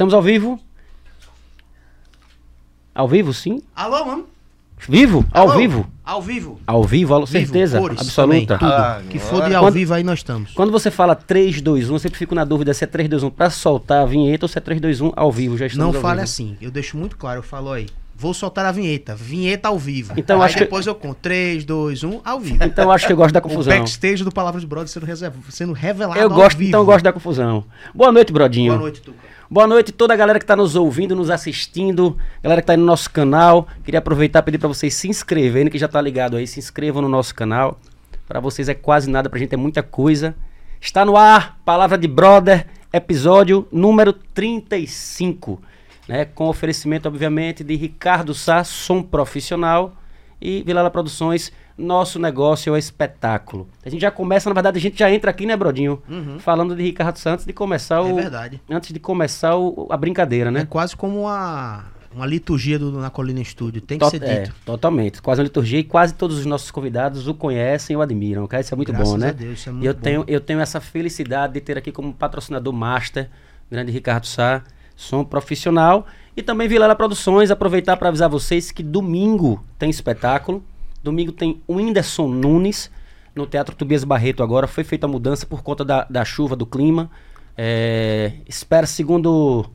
Estamos ao vivo? Ao vivo, sim? Alô, mano? Vivo? Ao Alô? vivo? Ao vivo. Ao vivo, alô, Vivo, certeza cores absoluta. Ah, que for de ao Quando- vivo aí nós estamos. Quando você fala 3, 2, 1, eu sempre fico na dúvida se é 3, 2, 1 pra soltar a vinheta ou se é 3, 2, 1 ao vivo. Já estamos Não ao fale vivo. assim. Eu deixo muito claro. Eu falo aí. Vou soltar a vinheta. Vinheta ao vivo. Então, aí acho que- depois eu conto. 3, 2, 1, ao vivo. Então eu acho que eu gosto da O confusão. backstage do Palavras de Brother sendo, reserv- sendo revelado Eu ao gosto, vivo. então eu gosto da confusão. Boa noite, Brodinho. Boa noite, Tuca. Boa noite toda a galera que está nos ouvindo, nos assistindo, galera que está aí no nosso canal. Queria aproveitar e pedir para vocês se inscreverem, que já tá ligado aí, se inscrevam no nosso canal. Para vocês é quase nada, pra gente é muita coisa. Está no ar, Palavra de Brother, episódio número 35, né? Com oferecimento, obviamente, de Ricardo Sá, som profissional e Vilela Produções, nosso negócio é o espetáculo. A gente já começa, na verdade, a gente já entra aqui, né, Brodinho? Falando de Ricardo Sá antes de começar É o verdade. antes de começar o- a brincadeira, É né? quase como uma, uma liturgia do, na Colina Estúdio. Tem que ser é, dito. totalmente. Quase uma liturgia e quase todos os nossos convidados o conhecem e o admiram, cara. Isso é muito Graças bom, né? a Deus, isso é muito eu bom. tenho, eu tenho essa felicidade de ter aqui como patrocinador master, grande Ricardo Sá, som profissional. E também Vilela Produções, aproveitar para avisar vocês que domingo tem espetáculo. Domingo tem o Whindersson Nunes no Teatro Tobias Barreto agora. Foi feita a mudança por conta da, da chuva, do clima. É, espera, segundo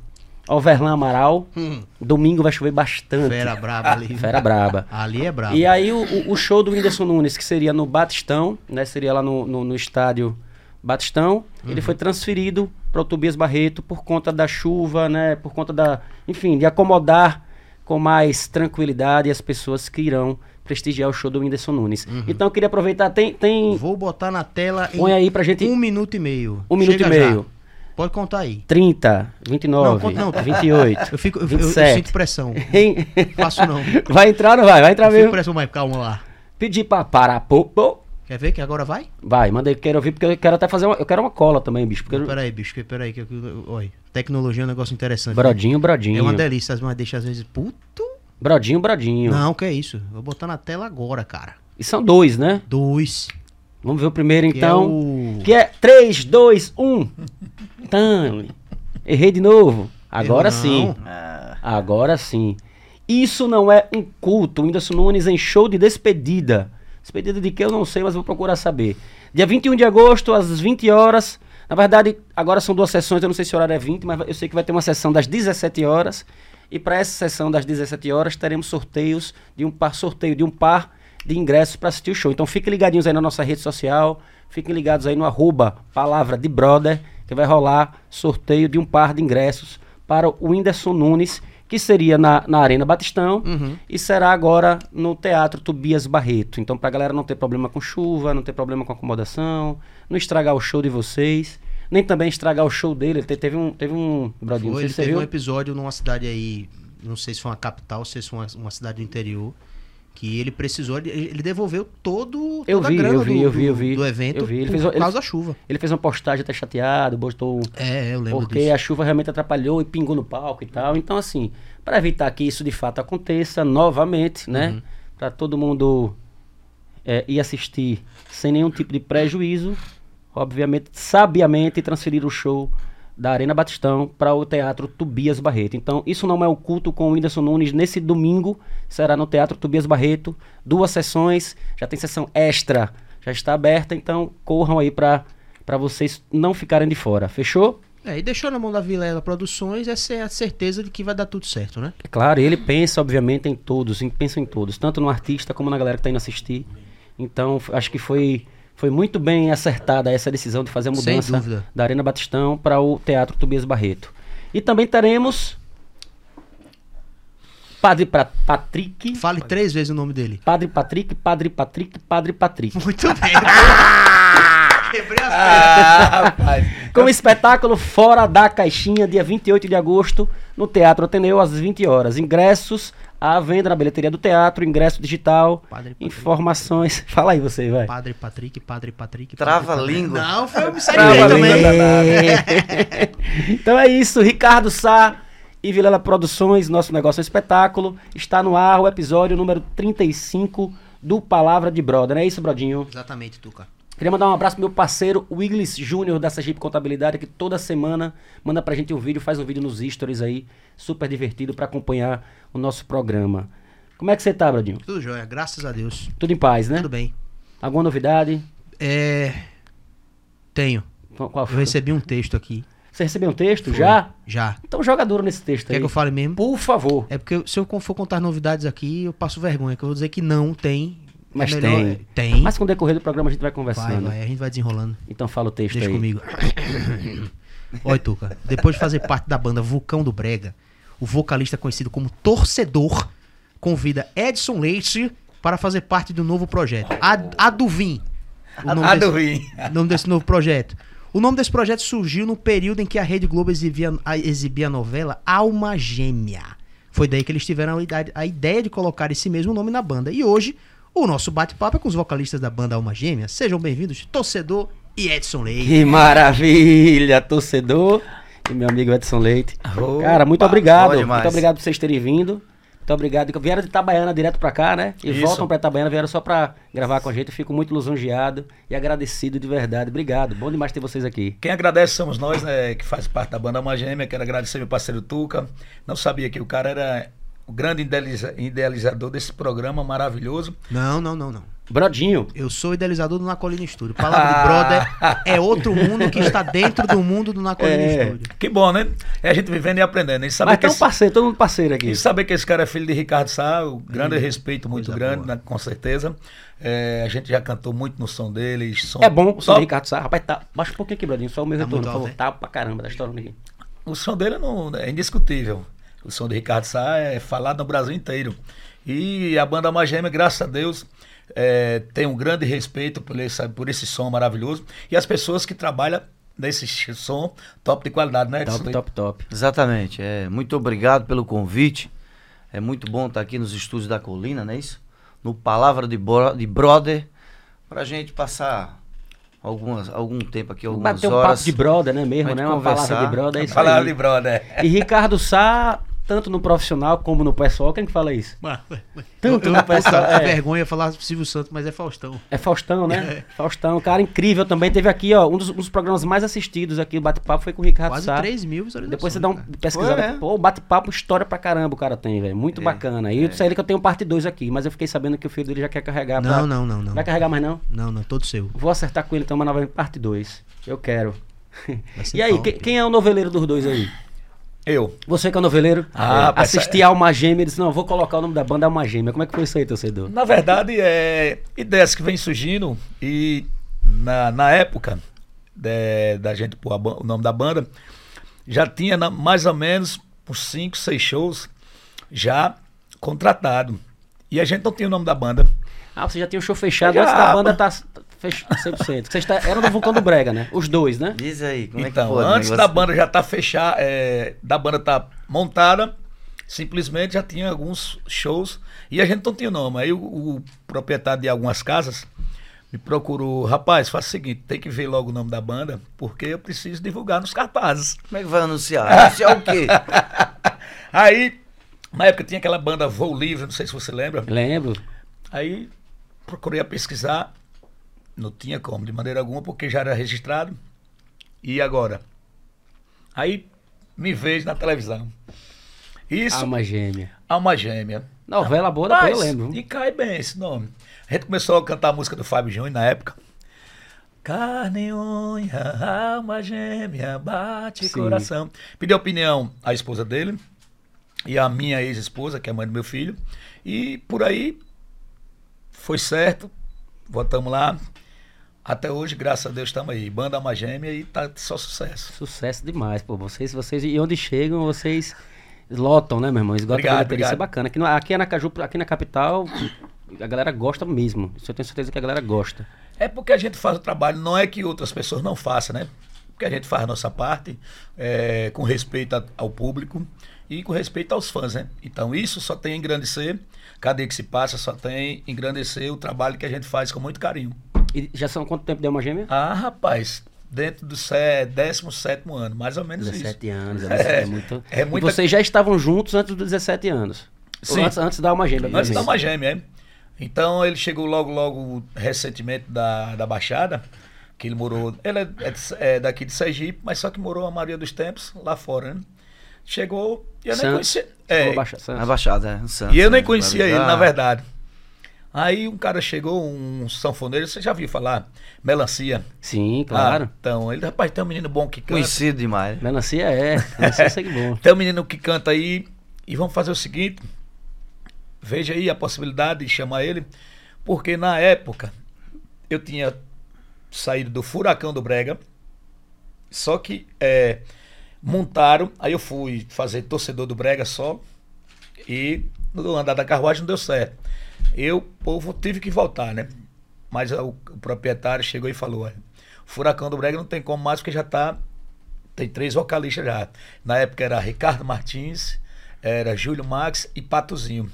Overlan Amaral, Hum, domingo vai chover bastante. fera braba ali. Fera braba. Ali é brabo. E aí o, o- show do Whindersson Nunes, que seria no Batistão, né? Seria lá no, no, no estádio Batistão, ele foi transferido para o Tobias Barreto por conta da chuva, né? Por conta da, enfim, de acomodar com mais tranquilidade as pessoas que irão prestigiar o show do Whindersson Nunes. Então eu queria aproveitar, tem, tem Vou botar na tela põe aí pra gente um minuto e meio. um minuto Chega e já. meio. Pode contar aí. 30, 29, Não, conta não. 28. Eu, fico, eu, eu- eu 27. sinto pressão. Hein? Faço não. Vai entrar ou não vai? Vai entrar Eu fico mesmo. pressão, mas calma lá. Pedir pra parar, pô, pô. Quer ver que agora vai? Vai, manda aí, quero ouvir, porque eu quero até fazer uma. Eu quero uma cola também, bicho. Porque eu- Peraí, bicho, peraí. Que, olha, tecnologia é um negócio interessante. Brodinho, brodinho. É uma delícia, mas deixa às vezes. Puto. Brodinho, brodinho. Não, que é isso. Vou botar na tela agora, cara. E são dois, né? Dois. Vamos ver o primeiro Que então. é o- Que é 3, 2, 1. Então, errei de novo. Agora sim. Agora sim. Isso não é um culto. O Whindersson Nunes em show de despedida. Despedida de que eu não sei, mas vou procurar saber. Dia 21 de agosto, às 20 horas. Na verdade, agora são duas sessões, eu não sei se o horário é 20, mas eu sei que vai ter uma sessão das 17 horas. E para essa sessão das 17 horas, teremos sorteios de um par, sorteio de um par de ingressos para assistir o show. Então fiquem ligadinhos aí na nossa rede social, fiquem ligados aí no arroba palavra de brother, que vai rolar sorteio de um par de ingressos para o Whindersson Nunes, que seria na, na Arena Batistão Uhum. e será agora no Teatro Tobias Barreto. Então, pra galera não ter problema com chuva, não ter problema com acomodação, não estragar o show de vocês, nem também estragar o show dele. Ele te- teve um, teve um, Brodinho, Foi, ele teve viu. um episódio numa cidade aí, não sei se foi uma capital, se foi uma, uma cidade do interior, que ele precisou, ele, devolveu todo Eu toda vi, a grana eu vi, do, eu vi, eu vi. do evento Eu vi, ele por fez o- ele- causa da chuva. Ele fez uma postagem até chateado, botou. É, eu lembro Porque disso. a chuva realmente atrapalhou e pingou no palco e tal. Então, assim, para evitar que isso de fato aconteça novamente, né? Uhum. Para todo mundo é, ir assistir sem nenhum tipo de prejuízo, obviamente, sabiamente transferir o show da Arena Batistão para o Teatro Tobias Barreto. Então, isso não é o culto com o Whindersson Nunes nesse domingo, será no Teatro Tobias Barreto, duas sessões, já tem sessão extra, já está aberta, então corram aí para vocês não ficarem de fora. Fechou? É, e deixou na mão da Vilela Produções essa é a certeza de que vai dar tudo certo, né? É claro, ele pensa, obviamente, em todos, pensa em todos, tanto no artista como na galera que está indo assistir. Então, acho que foi, foi muito bem acertada essa decisão de fazer a mudança da Arena Batistão para o Teatro Tobias Barreto. E também teremos Padre pra, Patrick, Fale três vezes o nome dele. Padre Patrick, Padre Patrick, Padre Patrick. Muito bem. Quebrei as pernas. Ah, rapaz. Com o espetáculo Fora da Caixinha, dia 28 de agosto, no Teatro Ateneu, às 20 horas. Ingressos à venda na bilheteria do teatro, ingresso digital, Padre Patrick. informações. Fala aí você, vai. Padre Patrick, Padre Patrick. Trava Padre a língua. Não, foi eu me Trava saí a também. então é isso, Ricardo Sá e Vilela Produções, nosso negócio é um espetáculo. Está no ar o episódio número 35 do Palavra de Brother, não é isso, Brodinho? Exatamente, Tuca. Queria mandar um abraço pro meu parceiro Wiglis Júnior da Sergipe Contabilidade, que toda semana manda pra gente um vídeo, faz um vídeo nos stories aí, super divertido pra acompanhar o nosso programa. Como é que você tá, Bradinho? Tudo jóia, graças a Deus. Tudo em paz, né? Tudo bem. Alguma novidade? É. Tenho. Qual- qual Eu foi? recebi um texto aqui. Você recebeu um texto Foi. já? Já. Então joga duro nesse texto Quer aí. que eu fale mesmo? Por favor. É porque se eu for contar novidades aqui, eu passo vergonha, que eu vou dizer que não tem. É Mas melhor- tem. Tem. Mas com o decorrer do programa a gente vai vai, conversando. vai, a gente vai desenrolando. Então fala o texto Deixa aí. comigo. Oi, Tuca. Depois de fazer parte da banda Vulcão do Brega, o vocalista conhecido como Torcedor convida Edson Leite para fazer parte do novo projeto. Ad- Aduvim. O nome A desse- o nome desse novo projeto. O nome desse projeto surgiu no período em que a Rede Globo exibia a, exibia a novela Alma Gêmea. Foi daí que eles tiveram a ideia de colocar esse mesmo nome na banda. E hoje, o nosso bate-papo é com os vocalistas da banda Alma Gêmea. Sejam bem-vindos, Torcedor e Edson Leite. Que maravilha, torcedor e meu amigo Edson Leite. Opa, Cara, muito obrigado. Muito obrigado por vocês terem vindo. Muito obrigado. Vieram de Itabaiana direto pra cá, né? E Isso. voltam pra Itabaiana, vieram só pra gravar com a gente. Eu fico muito lisonjeado e agradecido de verdade. Obrigado. Bom demais ter vocês aqui. Quem agradece somos nós, né, que faz parte da banda Alma Gêmea. Quero agradecer meu parceiro Tuca. Não sabia que o cara era o grande idealiza- idealizador desse programa maravilhoso. Não, não, não, não. Brodinho. Eu sou idealizador do Nacolina Studio. Palavra de brother é outro mundo que está dentro do mundo do Nacolina É. Studio. Que bom, né? É a gente vivendo e aprendendo. E saber, Mas que tem um esse, parceiro, todo mundo parceiro aqui. e saber que esse cara é filho de Ricardo Sá, o grande Hum, respeito muito coisa grande, né, com certeza. É, a gente já cantou muito no som dele. Som, É bom o som Só- do Ricardo Sá. Rapaz, tá. Baixa um pouquinho aqui, Brodinho. Só o meu Tá retorno, por favor. alto, é? Tá pra caramba, tá estourando aqui. O som dele não, é indiscutível. O som de Ricardo Sá é falado no Brasil inteiro. E a banda Alma Gêmea, graças a Deus, é, tem um grande respeito por esse, por esse som maravilhoso. E as pessoas que trabalham nesse som top de qualidade, né? Top, top, top. Exatamente. É, muito obrigado pelo convite. É muito bom estar aqui nos estúdios da Colina, não é isso? No Palavra de, Bro- de Brother, pra gente passar algumas, algum tempo aqui, algumas Bater um horas. papo de brother, né? Mesmo, né? gente Uma palavra conversar. de brother. É isso Palavra aí. de brother. E Ricardo Sá, tanto no profissional como no pessoal, quem que fala isso? Tanto eu, no pessoal. é. É, vergonha falar Silvio Santos, mas é Faustão. é Faustão, né? Faustão, cara incrível também. Teve aqui, ó, um dos, um dos programas mais assistidos aqui, o Bate-Papo, foi com o Ricardo Quase Sá. 3 mil visualizações. Depois você dá um cara. pesquisada. Foi, é. Pô, bate-papo, história pra caramba o cara tem, velho. Muito bacana. E eu disse a ele que eu tenho parte 2 aqui, mas eu fiquei sabendo que o filho dele já quer carregar. pra- Não, não, não, não. Vai carregar mais não? Não, não, todo seu. Vou acertar com ele então uma nova parte 2. Eu quero. E aí, quem é o noveleiro dos dois aí? Eu. Você que é noveleiro? Ah, rapaz, Assisti a Alma Gêmea e disse, não, vou colocar o nome da banda Alma Gêmea. Como é que foi isso aí, torcedor? Na verdade, é ideias que vêm surgindo e na, na época de- da gente pôr o nome da banda, já tinha na- mais ou menos uns 5, 6 shows já contratado. E a gente não tinha o nome da banda. Ah, você já tinha o show fechado Já, antes da banda pô. tá fechado 100%. Vocês tá, eram do Vulcão do Brega, né? Os dois, né? Diz aí, como é que então, um antes da banda já tá fechada, é, da banda tá montada, simplesmente já tinha alguns shows e a gente não tinha o nome. Aí o, o proprietário de algumas casas me procurou, rapaz, faz o seguinte, tem que ver logo o nome da banda, porque eu preciso divulgar nos cartazes. Como é que vai anunciar? Anunciar o quê? Aí, na época tinha aquela banda Voo Livre, não sei se você lembra. Lembro. Aí procurei a pesquisar, não tinha como, de maneira alguma, porque já era registrado. E agora? Aí me vejo na televisão. Isso, Alma Gêmea. Alma Gêmea. Novela boa, depois eu Mas, lembro. E cai bem esse nome. A gente começou a cantar a música do Fábio Júnior na época. Carne e unha, alma gêmea, bate Sim. coração. Pedi opinião à esposa dele e à minha ex-esposa, que é a mãe do meu filho. E por aí foi certo. Voltamos lá. Até hoje, graças a Deus, estamos aí. Banda Alma Gêmea e tá só sucesso. Sucesso demais, pô. Vocês, vocês, e onde chegam, vocês lotam, né, meu irmão? Esgotam Obrigado, bilheteria, isso é obrigado. bacana. Aqui, no, aqui em Aracaju, aqui na capital, a galera gosta mesmo. Isso eu tenho certeza que a galera gosta. É porque a gente faz o trabalho, não é que outras pessoas não façam, né? Porque a gente faz a nossa parte é, com respeito a- ao público e com respeito aos fãs, né? Então isso só tem a engrandecer, cada dia que se passa só tem a engrandecer o trabalho que a gente faz com muito carinho. E já são quanto tempo de Alma Gêmea? Ah, rapaz, dentro do sé- 17 ano, mais ou menos 17 isso. anos, É, é, muito. é muita- E vocês já estavam juntos antes dos 17 anos? Sim. Antes, antes da Alma Gêmea, Antes da uma gêmea, é. Então ele chegou logo, logo, recentemente da, da Baixada, que ele morou. Ele é, é é daqui de Sergipe, mas só que morou a maioria dos tempos lá fora, né? Chegou e eu nem Santos. conhecia. É, Baixa Santos. Na Baixada, é. Santos, e eu nem conhecia ele, na verdade. Aí um cara chegou, um sanfoneiro, você já viu falar? Melancia. Sim, claro. Ah, então, ele, rapaz, tem um menino bom que canta. Conhecido demais. Melancia é. Melancia é sangue bom. Tem um menino que canta aí e vamos fazer o seguinte. Veja aí a possibilidade de chamar ele, porque na época eu tinha saído do furacão do Brega, só que é, montaram, aí eu fui fazer torcedor do Brega só e no andar da carruagem não deu certo. Eu, povo, tive que voltar, né? Mas o, o proprietário chegou e falou: olha, furacão do Brega não tem como mais porque já tá tem três vocalistas já. Na época era Ricardo Martins, era Júlio Max e Patozinho.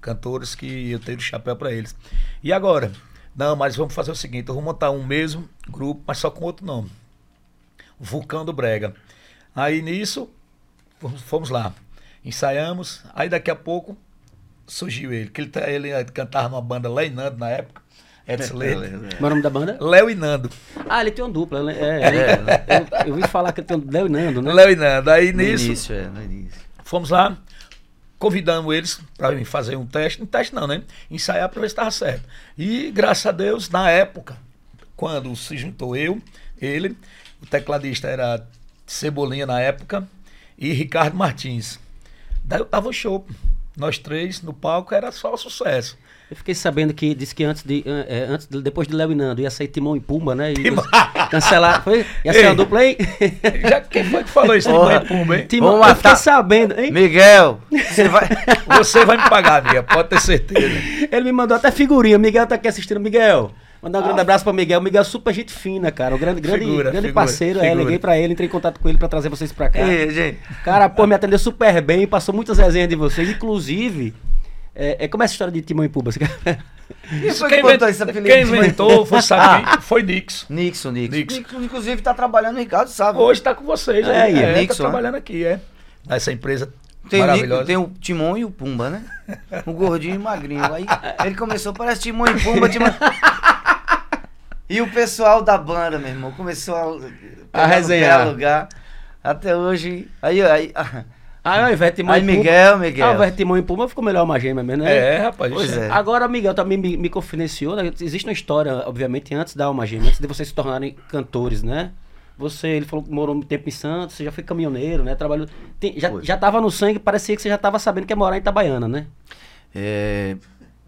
Cantores que eu tenho o chapéu para eles. E agora? Não, mas vamos fazer o seguinte: eu vou montar um mesmo grupo, mas só com outro nome. Vulcão do Brega. Aí nisso, fomos lá. Ensaiamos. Aí daqui a pouco surgiu ele. Que ele, tá- ele cantava numa banda Léo e Nando na época. Edson Leite. Como é o nome da banda? Léo e Nando. Ah, ele tem uma dupla. né? É, ele- eu, eu ouvi falar que ele tem um Léo e Nando, né? Léo e Nando. Aí No nisso. início, é, no início. Fomos lá, convidamos eles para fazer um teste. Um teste não, né? Ensaiar para ver se estava certo. E graças a Deus, na época, quando se juntou eu, ele, o tecladista era Cebolinha na época, e Ricardo Martins. Daí eu tava o show. Nós três no palco era só sucesso. Eu fiquei sabendo que disse que antes de, eh, antes de- depois de Léo e Nando ia sair Timão e Pumba, né? E Timão. cancelar. Foi? Ia ser Ei. uma dupla aí? Já quem foi que falou isso Porra. Mãe Pumba, hein? Timão, Vamos eu fiquei sabendo, hein? Miguel, você vai. Você vai me pagar, amiga, pode ter certeza. Ele me mandou até figurinha. Miguel tá aqui assistindo. Miguel, mandar um grande abraço pra Miguel. Miguel é super gente fina, cara. O grande, grande, Figura, grande figura, parceiro. É, figura. liguei pra ele, entrei em contato com ele pra trazer vocês pra cá. Ei, gente. Cara, pô, me atendeu super bem, passou muitas resenhas de vocês. Inclusive, é, é como é essa história de Timão e Pumba? Isso Quem, inventou, esse apelido? quem inventou foi, sabe quem? Foi Nix. Nixon, Nixon. Nixon. Nixon, inclusive, tá trabalhando, o Ricardo sabe. Hoje tá com vocês, É, aí. e É, Nixon, tá trabalhando aqui, é. Nessa empresa Tem o, maravilhosa. Nico, tem o Timão e o Pumba, né? O gordinho e o magrinho. Aí ele começou, parece Timão e Pumba, Timão. E o pessoal da banda, meu irmão, começou a, no resenhar. lugar. Até hoje. Aí, aí. Ah, ao invés de Timão Aí. Miguel, Miguel. Ao invés de Timão e Pumba, ficou melhor uma gêmea mesmo, né? É, rapaz. Pois isso é. Agora, Miguel também me, me confidenciou, né? Existe uma história, obviamente, antes da Alma Gêmea, antes de vocês se tornarem cantores, né? Você, ele falou que morou um tempo em Santos, você já foi caminhoneiro, né? Trabalhou. tem- já, Foi. já tava no sangue, parecia que você já tava sabendo que ia morar em Itabaiana, né? É,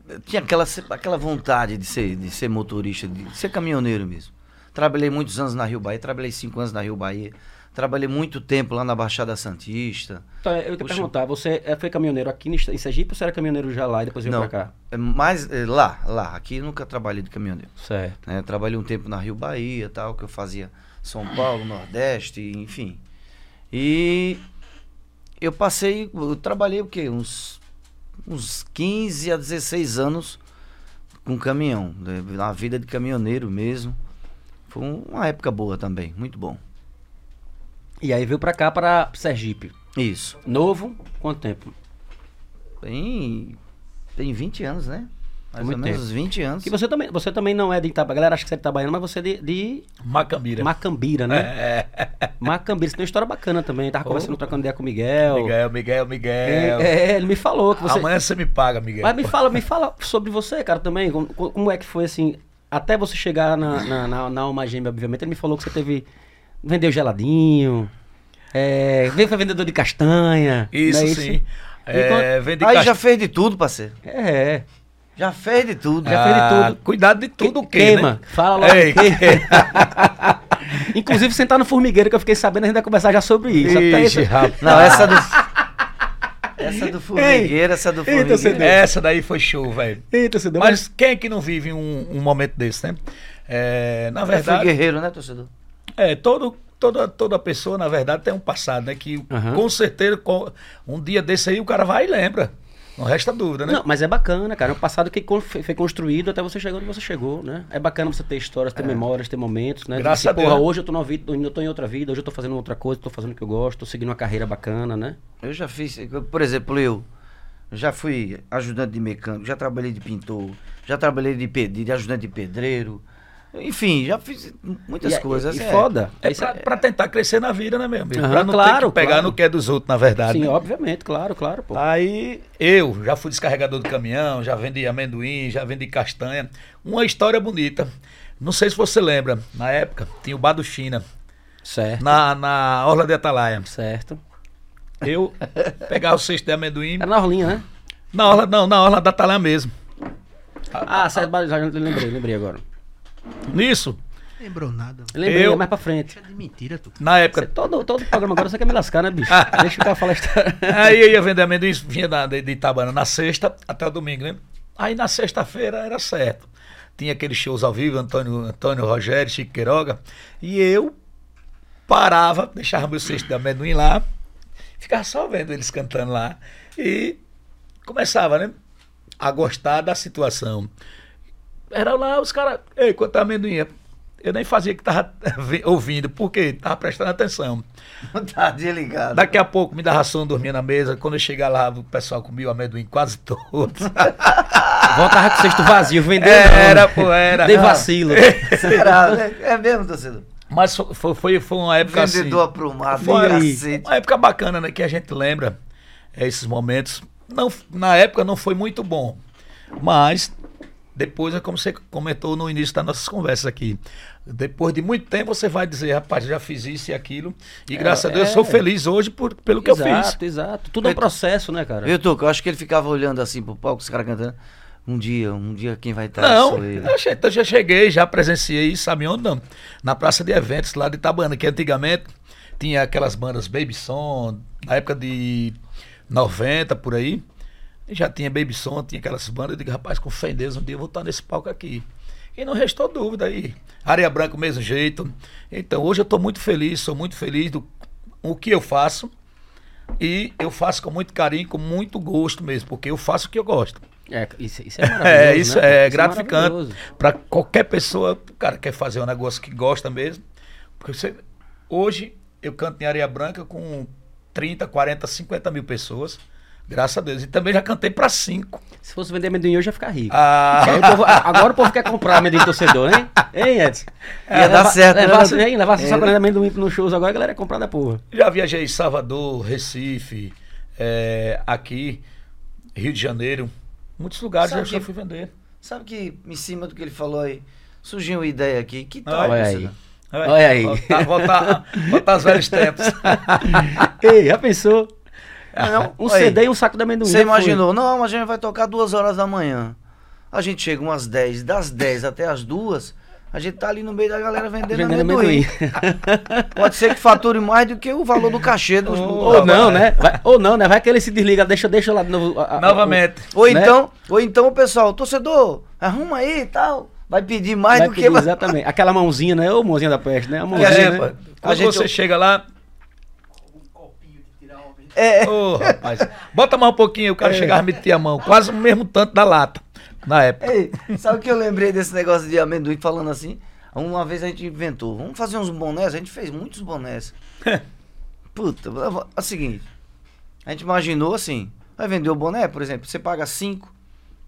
eu tinha aquela, aquela vontade de ser, de ser motorista, de ser caminhoneiro mesmo. Trabalhei muitos anos na Rio Bahia, trabalhei cinco anos na Rio Bahia, trabalhei muito tempo lá na Baixada Santista. Então, eu Puxa. perguntar, você é, foi caminhoneiro aqui em Sergipe ou você era caminhoneiro já lá e depois veio Não, pra cá? é mais é, lá, lá. Aqui nunca trabalhei de caminhoneiro. Certo. né? Trabalhei um tempo na Rio Bahia, tal, que eu fazia São Paulo, Nordeste, enfim. E eu passei, eu trabalhei o quê? Uns, uns 15 a 16 anos com caminhão, né? na vida de caminhoneiro mesmo. Foi um- uma época boa também, muito bom. E aí veio pra cá, para Sergipe. Isso. Novo, quanto tempo? Tem, tem 20 anos, né? Mais Muito ou menos tempo. uns 20 anos. Que você também, você também não é de Itabaiana, a galera acha que você é de Itabaiana, mas você é de, de Macambira. Macambira, né? É. Macambira, você tem uma história bacana também. Tava Oh. conversando, trocando ideia com o Miguel. Miguel, Miguel, Miguel. É, é, ele me falou que você. Amanhã você me paga, Miguel. Mas me fala, me fala sobre você, cara, também. Como, como é que foi assim, até você chegar na, na, na, na Alma Gêmea, obviamente, ele me falou que você teve. Vendeu geladinho. É, veio foi vendedor de castanha. Isso, não é sim. É, vende Aí cast- já fez de tudo, parceiro. É, é. Já fez de tudo. já fez de Ah, tudo. Cuidado de tudo o Que- queima. né? Fala logo Ei, queima. Inclusive, sentar no formigueiro que eu fiquei sabendo, a gente vai conversar já sobre isso. Ixi, rapaz. Não, essa do. Essa do formigueiro, essa do formigueiro. Essa daí foi show, velho. Mas quem é que não vive um, um momento desse, né? É, na Eu fui verdade, guerreiro, né, torcedor? é, todo, toda, toda pessoa, na verdade, tem um passado, né? Que Aham. com certeza, um dia desse aí, o cara vai e lembra. Não resta dúvida, né? Não, mas é bacana, cara. É um passado que foi construído até você chegar onde você chegou, né? É bacana você ter histórias, ter memórias, ter momentos, né? Graças Dizer, a Deus, Porra, hoje eu tô, vida, eu tô em outra vida, hoje eu tô fazendo outra coisa, tô fazendo o que eu gosto, tô seguindo uma carreira bacana, né? Eu já fiz, por exemplo, eu já fui ajudante de mecânico, já trabalhei de pintor, já trabalhei de, de ajudante de pedreiro. Enfim, já fiz muitas E é- coisas. E, é. foda. É Isso pra, pra tentar crescer na vida, né, meu amigo? Aham, pra não ter claro, que pegar claro. no que é dos outros, na verdade. Sim, né? obviamente, claro, claro, pô. Aí eu já fui descarregador de caminhão, já vendi amendoim, já vendi castanha. Uma história bonita. Não sei se você lembra, na época tinha o Bar do China, Certo. na, na Orla de Atalaia. Certo. Eu pegava o cesto de amendoim. Era na Orlinha, né? Na Orla, não, na Orla da Atalaia mesmo. Ah, certo, já lembrei, lembrei agora. Nisso, Lembrou nada. Lembrei, Eu- é mais pra frente. Deixa de mentira, tu. na Você- época, todo, todo programa agora você quer me lascar, né, bicho? Deixa o cara falar a história. Aí eu ia vender amendoim, vinha da, de, de Itabana na sexta até o domingo, né? Aí na sexta-feira era certo. Tinha aqueles shows ao vivo, Antônio, Antônio Rogério, Chico Queiroga. E eu parava, deixava meu cesto de amendoim lá, ficava só vendo eles cantando lá. E começava, né? A gostar da situação. Era lá os caras, ei, quanto é amendoim? Eu nem fazia que tava vi- ouvindo, porque tava prestando atenção. tá desligado. Daqui a pouco me dava sono, dormia na mesa. Quando eu chegar lá, o pessoal comia o amendoim quase todo. Voltava com o cesto vazio, vendeu era, pô, era. Dei vacilo. Será? né? É mesmo, torcedor? Mas foi, foi, foi uma época Vendedor assim. aprumado, Foi cacete. uma época bacana, né? Que a gente lembra é, esses momentos. Não, na época não foi muito bom. Mas depois é como você comentou no início das nossas conversas aqui. Depois de muito tempo você vai dizer, rapaz, já fiz isso e aquilo. E graças a Deus eu sou é. feliz hoje por, pelo que eu fiz. Exato, exato. Tudo é um processo, né, cara? Viu, Tuco? Eu acho que ele ficava olhando assim pro palco, os caras cantando. Um dia, um dia quem vai estar Não, sou eu. eu, eu já cheguei, já presenciei, sabe onde não? Na praça de eventos lá de Itabana, que antigamente tinha aquelas bandas Baby Som, na época de 90 por aí. Já tinha Baby Som, tinha aquelas bandas. Eu digo, rapaz, com fé em Deus, um dia eu vou estar nesse palco aqui. E não restou dúvida aí. Areia Branca, o mesmo jeito. Então, hoje eu estou muito feliz, sou muito feliz do o que eu faço. E eu faço com muito carinho, com muito gosto mesmo, porque eu faço o que eu gosto. É, isso, isso é maravilhoso. É, isso né, é cara? gratificante. maravilhoso. Para qualquer pessoa, o cara quer fazer um negócio que gosta mesmo. Porque você, hoje eu canto em Areia Branca com 30, 40, 50 mil pessoas. Graças a Deus. E também já cantei para cinco. Se fosse vender amendoim hoje, ia ficar rico. Ah, o povo- agora o povo quer comprar amendoim torcedor, hein? Hein, Edson? Ia dar certo, né, levar, Edson? hein, levar essa É. sacola de amendoim nos shows agora, a galera ia comprar da porra. já viajei em Salvador, Recife, é, aqui, Rio de Janeiro. Muitos lugares Sabe eu já que- fui vender. Sabe que, em cima do que ele falou aí, surgiu uma ideia aqui. Que Ah, tal, olha aí. Olha aí. Voltar, voltar, voltar aos velhos tempos. Ei, já pensou? Não, Um olha aí. CD e um saco de amendoim. Você imaginou? Não, a gente vai tocar duas horas da manhã. A gente chega umas 10, das 10 até as duas, a gente tá ali no meio da galera vendendo, Vendendo amendoim. amendoim. Pode ser que fature mais do que o valor do cachê dos. Ou não, né? Vai- ou não, né? Vai que ele se desliga, deixa, deixa lá de novo. a- a- Novamente. Ou Né? então, ou então o pessoal, torcedor, arruma aí e tal. Vai pedir mais Vai do pedir, que. exatamente. Aquela mãozinha, né? Ô mãozinha da peste, né? A mãozinha, a gente, né? quando gente- você chega lá, É, Ô, rapaz, bota mais um pouquinho, o cara chegava a meter a mão, quase o mesmo tanto da lata, na época. Ei, sabe o que eu lembrei desse negócio de amendoim falando assim? Uma vez a gente inventou, vamos fazer uns bonés, a gente fez muitos bonés. Puta, é o seguinte, a gente imaginou assim, vai vender o boné, por exemplo, você paga 5,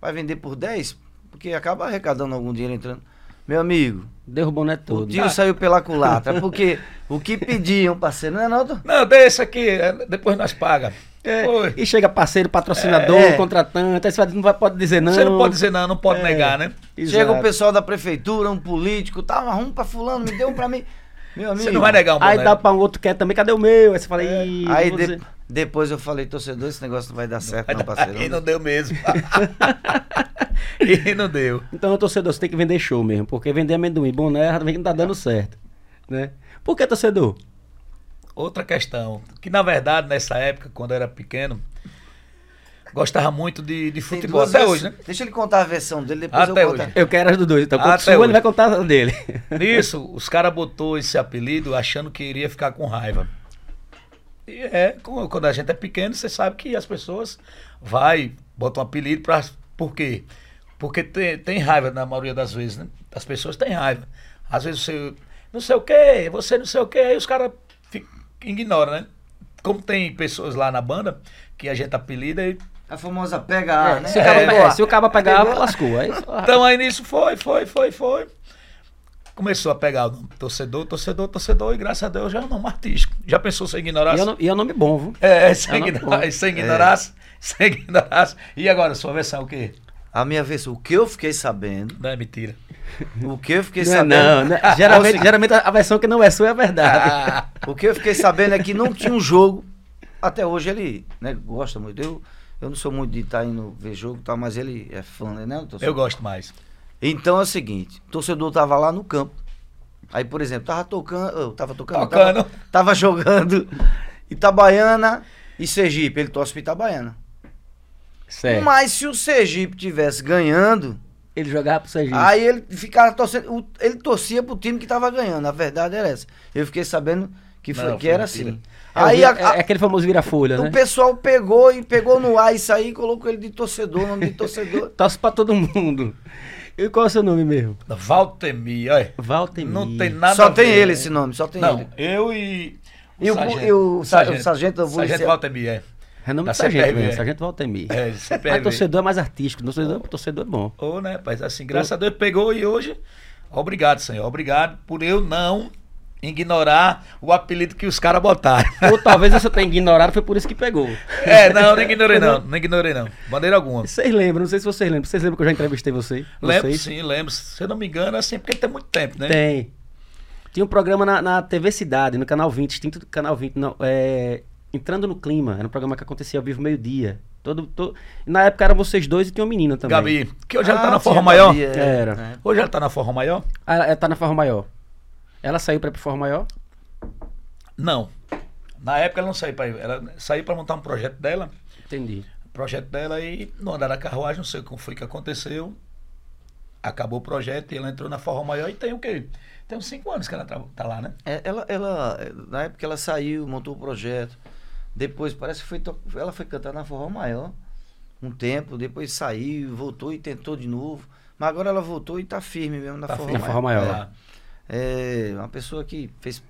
vai vender por 10, porque acaba arrecadando algum dinheiro entrando. Meu amigo, Derrubou o boné o todo. tiro saiu pela culatra, porque o que pediam, parceiro, não é não? Não, deixa aqui, é, depois nós paga. É, e chega parceiro, patrocinador, É. contratante, aí você não vai, pode dizer não. Você não pode dizer não, não pode É. negar, né? Chega o Exato. pessoal da prefeitura, um político, tá, arruma pra fulano, me deu um pra mim. Meu amigo. Você não vai negar um boné. Aí dá pra um outro que quer também, cadê o meu? Aí você fala, Ih, Aí de- depois eu falei, torcedor, esse negócio não vai dar certo, Aí não, parceiro. e não deu mesmo. e não deu. Então, torcedor, você tem que vender show mesmo, porque vender amendoim, boné, vem que não tá dando certo, né? Por que, torcedor? Outra questão, que na verdade nessa época, quando eu era pequeno, gostava muito de, de futebol. Até hoje, né? Deixa ele contar a versão dele, depois Até eu conto. hoje. Eu quero as dos dois, então Até quando sua, hoje. ele vai contar a dele. Nisso, os caras botou esse apelido achando que iria ficar com raiva. E é, quando a gente é pequeno, você sabe que as pessoas vai, botam um apelido pra. Por quê? Porque tem, tem raiva na maioria das vezes, né? As pessoas têm raiva. Às vezes você não sei o quê, você não sei o quê, aí os caras ignoram, né? Como tem pessoas lá na banda que a gente apelida e A famosa pega A, É, né? se, o cabo, É, é, se o cabo pegar, lascou. Aí, Então aí nisso foi, foi, foi, foi. Começou a pegar o nome torcedor, torcedor, torcedor, e graças a Deus já é um nome artístico. Já pensou se ignorasse? é e é um nome bom, viu? É, sem, É ignorar, sem ignorasse, sem ignorasse. E agora, sua versão o quê? A minha vez, o que eu fiquei sabendo, Não é mentira. o que eu fiquei Não, é sabendo. não, né? geralmente, geralmente a versão que não é sua é a verdade. Ah, O que eu fiquei sabendo é que não tinha um jogo. Até hoje ele né, gosta muito. Eu, eu não sou muito de estar indo ver jogo e tal, mas ele é fã, né? torcedor? eu gosto mais. Então é o seguinte, o torcedor tava lá no campo. Aí, por exemplo, tava tocando, eu tava tocando, Tocando. Tava, tava jogando Itabaiana e Sergipe, ele torce pra Itabaiana. Certo. Mas se o Sergipe tivesse ganhando, Ele jogava pro Sergipe. aí ele ficava torcendo, ele torcia pro time que tava ganhando, a verdade era essa. Eu fiquei sabendo que, foi, Não, que foi era mentira. assim. É, o Aí vira- a- a- é aquele famoso vira-folha, o né? pessoal pegou e pegou no ar isso aí e colocou ele de torcedor, nome de torcedor. Torce pra todo mundo. E qual é o seu nome mesmo? Valtemir, olha. Walter Não tem nada só a tem ver. ele esse nome, só tem Não, ele. eu e. E o- e o sa- o sargento polícia- Sargento Valtemir, é. É nome Da do sargento mesmo, sargento Walter Mir. É, Mas torcedor é mais artístico, torcedor, torcedor é bom. Ô, né, rapaz? Assim, graças a Deus pegou e hoje. Obrigado, senhor. Obrigado por eu não ignorar o apelido que os caras botaram. Ou talvez você tenha ignorado, foi por isso que pegou. É, não, não ignorei não. Não ignorei não. Maneira alguma. Vocês lembram, não sei se vocês lembram. Vocês lembram que eu já entrevistei você? Lembro, vocês? sim, lembro. Se eu não me engano, assim, porque tem muito tempo, né? Tem. Tinha um programa na, na TV Cidade, no Canal 20, extinto do Canal 20, não, é, Entrando no Clima. Era um programa que acontecia ao vivo meio-dia. Todo, to- Na época eram vocês dois e tinha uma menina também. Gabi, que hoje ela tá Ah, na sim, Forra Maior. É, Era. é. Hoje ela tá na Forra Maior? Ah, Ela, ela tá na Forra Maior. Ela saiu pra ir pra Forra Maior? Não. Na época ela não saiu pra ir. Ela saiu pra montar um projeto dela. Entendi. projeto dela e no andar da carruagem, não sei como foi que aconteceu. Acabou o projeto e ela entrou na Forró Maior e tem o quê? Tem uns cinco anos que ela tá, tá lá, né? É, ela, ela, na época ela saiu, montou o projeto. Depois parece que foi, to- ela foi cantar na Forró Maior um tempo, depois saiu, voltou e tentou de novo. Mas agora ela voltou e tá firme mesmo na Tá Forró firme. Na Forró Maior. Tá. É uma pessoa que fez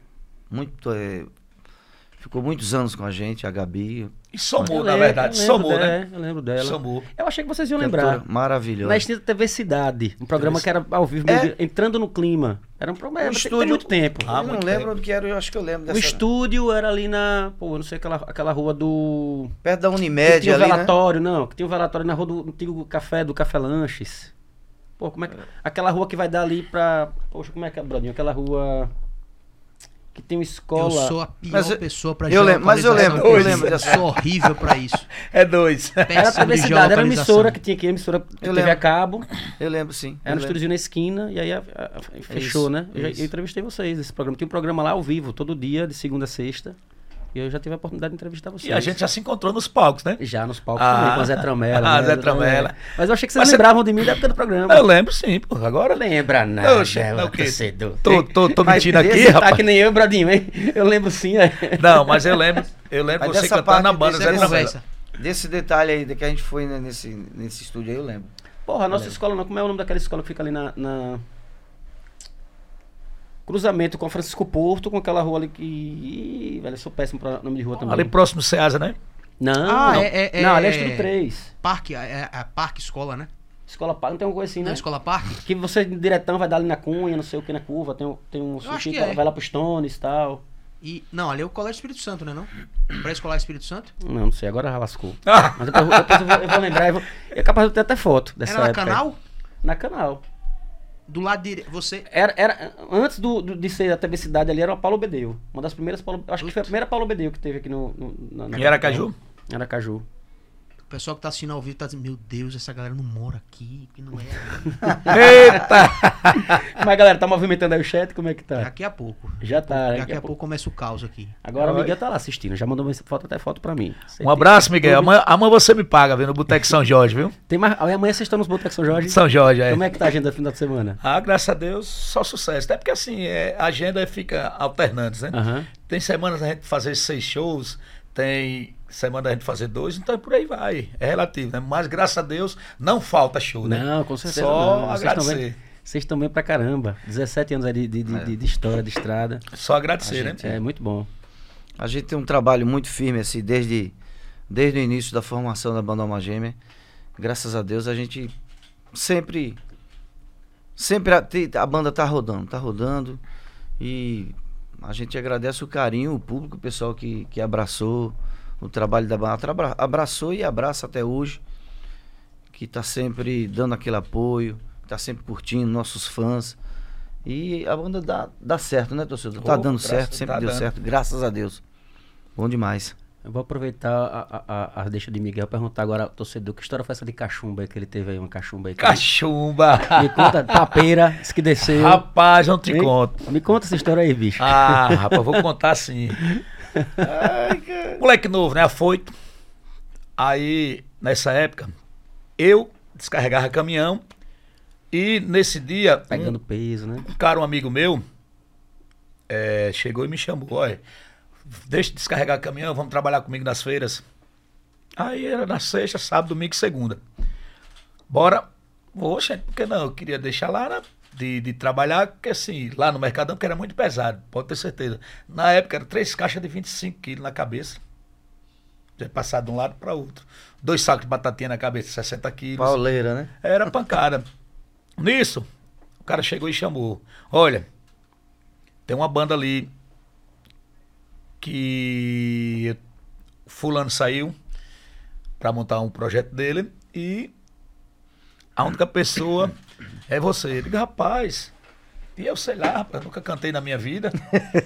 muito. é, ficou muitos anos com a gente, a Gabi. E somou, Eu na lembro, verdade. lembro Somou, dela, né? Eu lembro dela. Somou. Eu achei que vocês iam cantora lembrar. Maravilhosa. Na extinta TV Cidade, um programa que era ao vivo, É. entrando no clima. Era um programa, O tem- tem estúdio- muito tempo. Ah, eu não lembro tempo. onde que era, eu acho que eu lembro o dessa. estúdio era ali na, pô, eu não sei, aquela, aquela rua do... Perto da que Unimed tinha o ali, né? velatório, não, que tinha o velatório na rua do antigo café, do Café Lanches. Pô, como é que... Aquela rua que vai dar ali pra... Poxa, como é que é, Brodinho? Aquela rua... Que tem uma escola... Eu sou a pior Mas pessoa pra eu lembro- mas eu lembro, eu lembro Eu sou horrível pra isso. É dois. Era a Péssimo era uma geolocalização. emissora que tinha aqui, a emissora Eu TV a lembro. cabo. Eu lembro sim. Era no lembro. estúdio na esquina, e aí a- a- a- fechou, Isso, né? Eu, já, eu entrevistei vocês nesse programa. Tinha um programa lá ao vivo, todo dia, de segunda a sexta. E eu já tive a oportunidade de entrevistar vocês. E a gente já se encontrou nos palcos, né? Já nos palcos Ah. também, com a Zé Tramela. Ah, né? Zé Tramela. Mas eu achei que vocês Mas você- lembravam de mim da época do programa. Eu lembro sim, pô. Agora Lembra nada, Oxe, não, o quê? torcedor. Tô, tô, tô mentindo aqui, Esse tá rapaz. que nem eu, Bradinho, hein? Eu lembro sim, é. Não, mas eu lembro. Eu lembro Mas você dessa cantando na parte, banda Zé Tramela. Conversa. Desse detalhe aí de que a gente foi né, nesse, nesse estúdio aí, eu lembro. Porra, a nossa escola não. Como é o nome daquela escola que fica ali na. na- Cruzamento com a Francisco Porto, com aquela rua ali que. Ih, velho, eu sou péssimo pra nome de rua também. Ali próximo do Ceasa, né? Não, Ah, não. é- é- não, ali é é- Estúdio 3. Parque, é, é, é parque escola, né? Escola Paga, não tem uma coisa assim, Não né? é escola parque? Que você diretão vai dar ali na cunha, não sei o que na curva, tem, um- tem um sushi, que é. vai lá pro Stones e tal. E, não, ali é o Colégio Espírito Santo, né não? Pré-escolar Espírito Santo? Não, não sei, agora lascou. Ah, Mas depois, depois eu, vou, eu vou lembrar, eu vou, é capaz de ter até foto dessa Era na época canal? Na canal. Do lado direito. Você. Era, era, antes do, do- de ser a TV Cidade ali, era o Paulo Bedeu. Uma das primeiras Paulo, Acho que foi a primeira Paulo Bedeu que teve aqui no. no na, na Em Aracaju? O pessoal que tá assistindo ao vivo tá dizendo: Meu Deus, essa galera não mora aqui, que não é. Eita! Mas galera, tá movimentando aí o chat? Como é que tá? Daqui a pouco. Já tá, Daqui a pouco começa o caos aqui. Agora o. Miguel tá lá assistindo, já mandou uma foto, até foto pra mim. Você Um abraço, Miguel. Amanhã, amanhã você me paga, viu? No Boteco São Jorge, viu? Tem mais, amanhã vocês estão nos Boteco São Jorge? São Jorge, é. Como é que tá a agenda do final de semana? Ah, graças a Deus, só sucesso. Até porque assim, é, a agenda fica alternante, né? Aham. Tem semanas a gente fazer seis shows, tem semana a gente fazer dois, então por aí vai. É relativo, né? Mas graças a Deus não falta show, né? Não, com certeza. Só não. Vocês estão bem- agradecer. Vocês estão bem pra caramba. 17 anos aí de, de, de- de- de história, de estrada. Só agradecer, A né? gente- É muito bom. A gente tem um trabalho muito firme, assim, desde desde o início da formação da banda Alma Gêmea. Graças a Deus a gente sempre sempre a, a banda tá rodando, tá rodando e a gente agradece o carinho, o público, o pessoal que, que abraçou o trabalho da banda, Abra- abraçou e abraça até hoje, que tá sempre dando aquele apoio, tá sempre curtindo nossos fãs. E a banda dá, dá certo, né, torcedor? Tá Oh, dando graças- certo, sempre tá deu dando. certo, graças a Deus. Bom demais. Eu vou aproveitar a, a, a deixa de Miguel e perguntar agora ao torcedor que história foi essa de cachumba aí que ele teve aí, uma cachumba aí. Cachumba! Me conta, tapeira, disse que desceu. Rapaz, não te Hein? conto. Me conta essa história aí, bicho. Ah, rapaz, vou contar Moleque novo, né? Afoito. Aí, nessa época, eu descarregava caminhão e nesse dia, Pegando peso, né? um, um cara, um amigo meu, eh, chegou e me chamou, olha, deixa de descarregar caminhão, vamos trabalhar comigo nas feiras. Aí era na sexta, sábado, domingo e segunda. Bora. Poxa, por que não? Eu queria deixar lá né, de, de trabalhar, porque assim, lá no Mercadão, que era muito pesado, pode ter certeza. Na época, era três caixas de 25 quilos na cabeça. Já passar de um lado para outro. Dois sacos de batatinha na cabeça, 60 quilos. Pauleira, né? Era pancada. Nisso, o cara chegou e chamou. Olha, tem uma banda ali que o fulano saiu para montar um projeto dele e a única pessoa é você. Eu digo, rapaz, e eu sei lá, rapaz, nunca cantei na minha vida.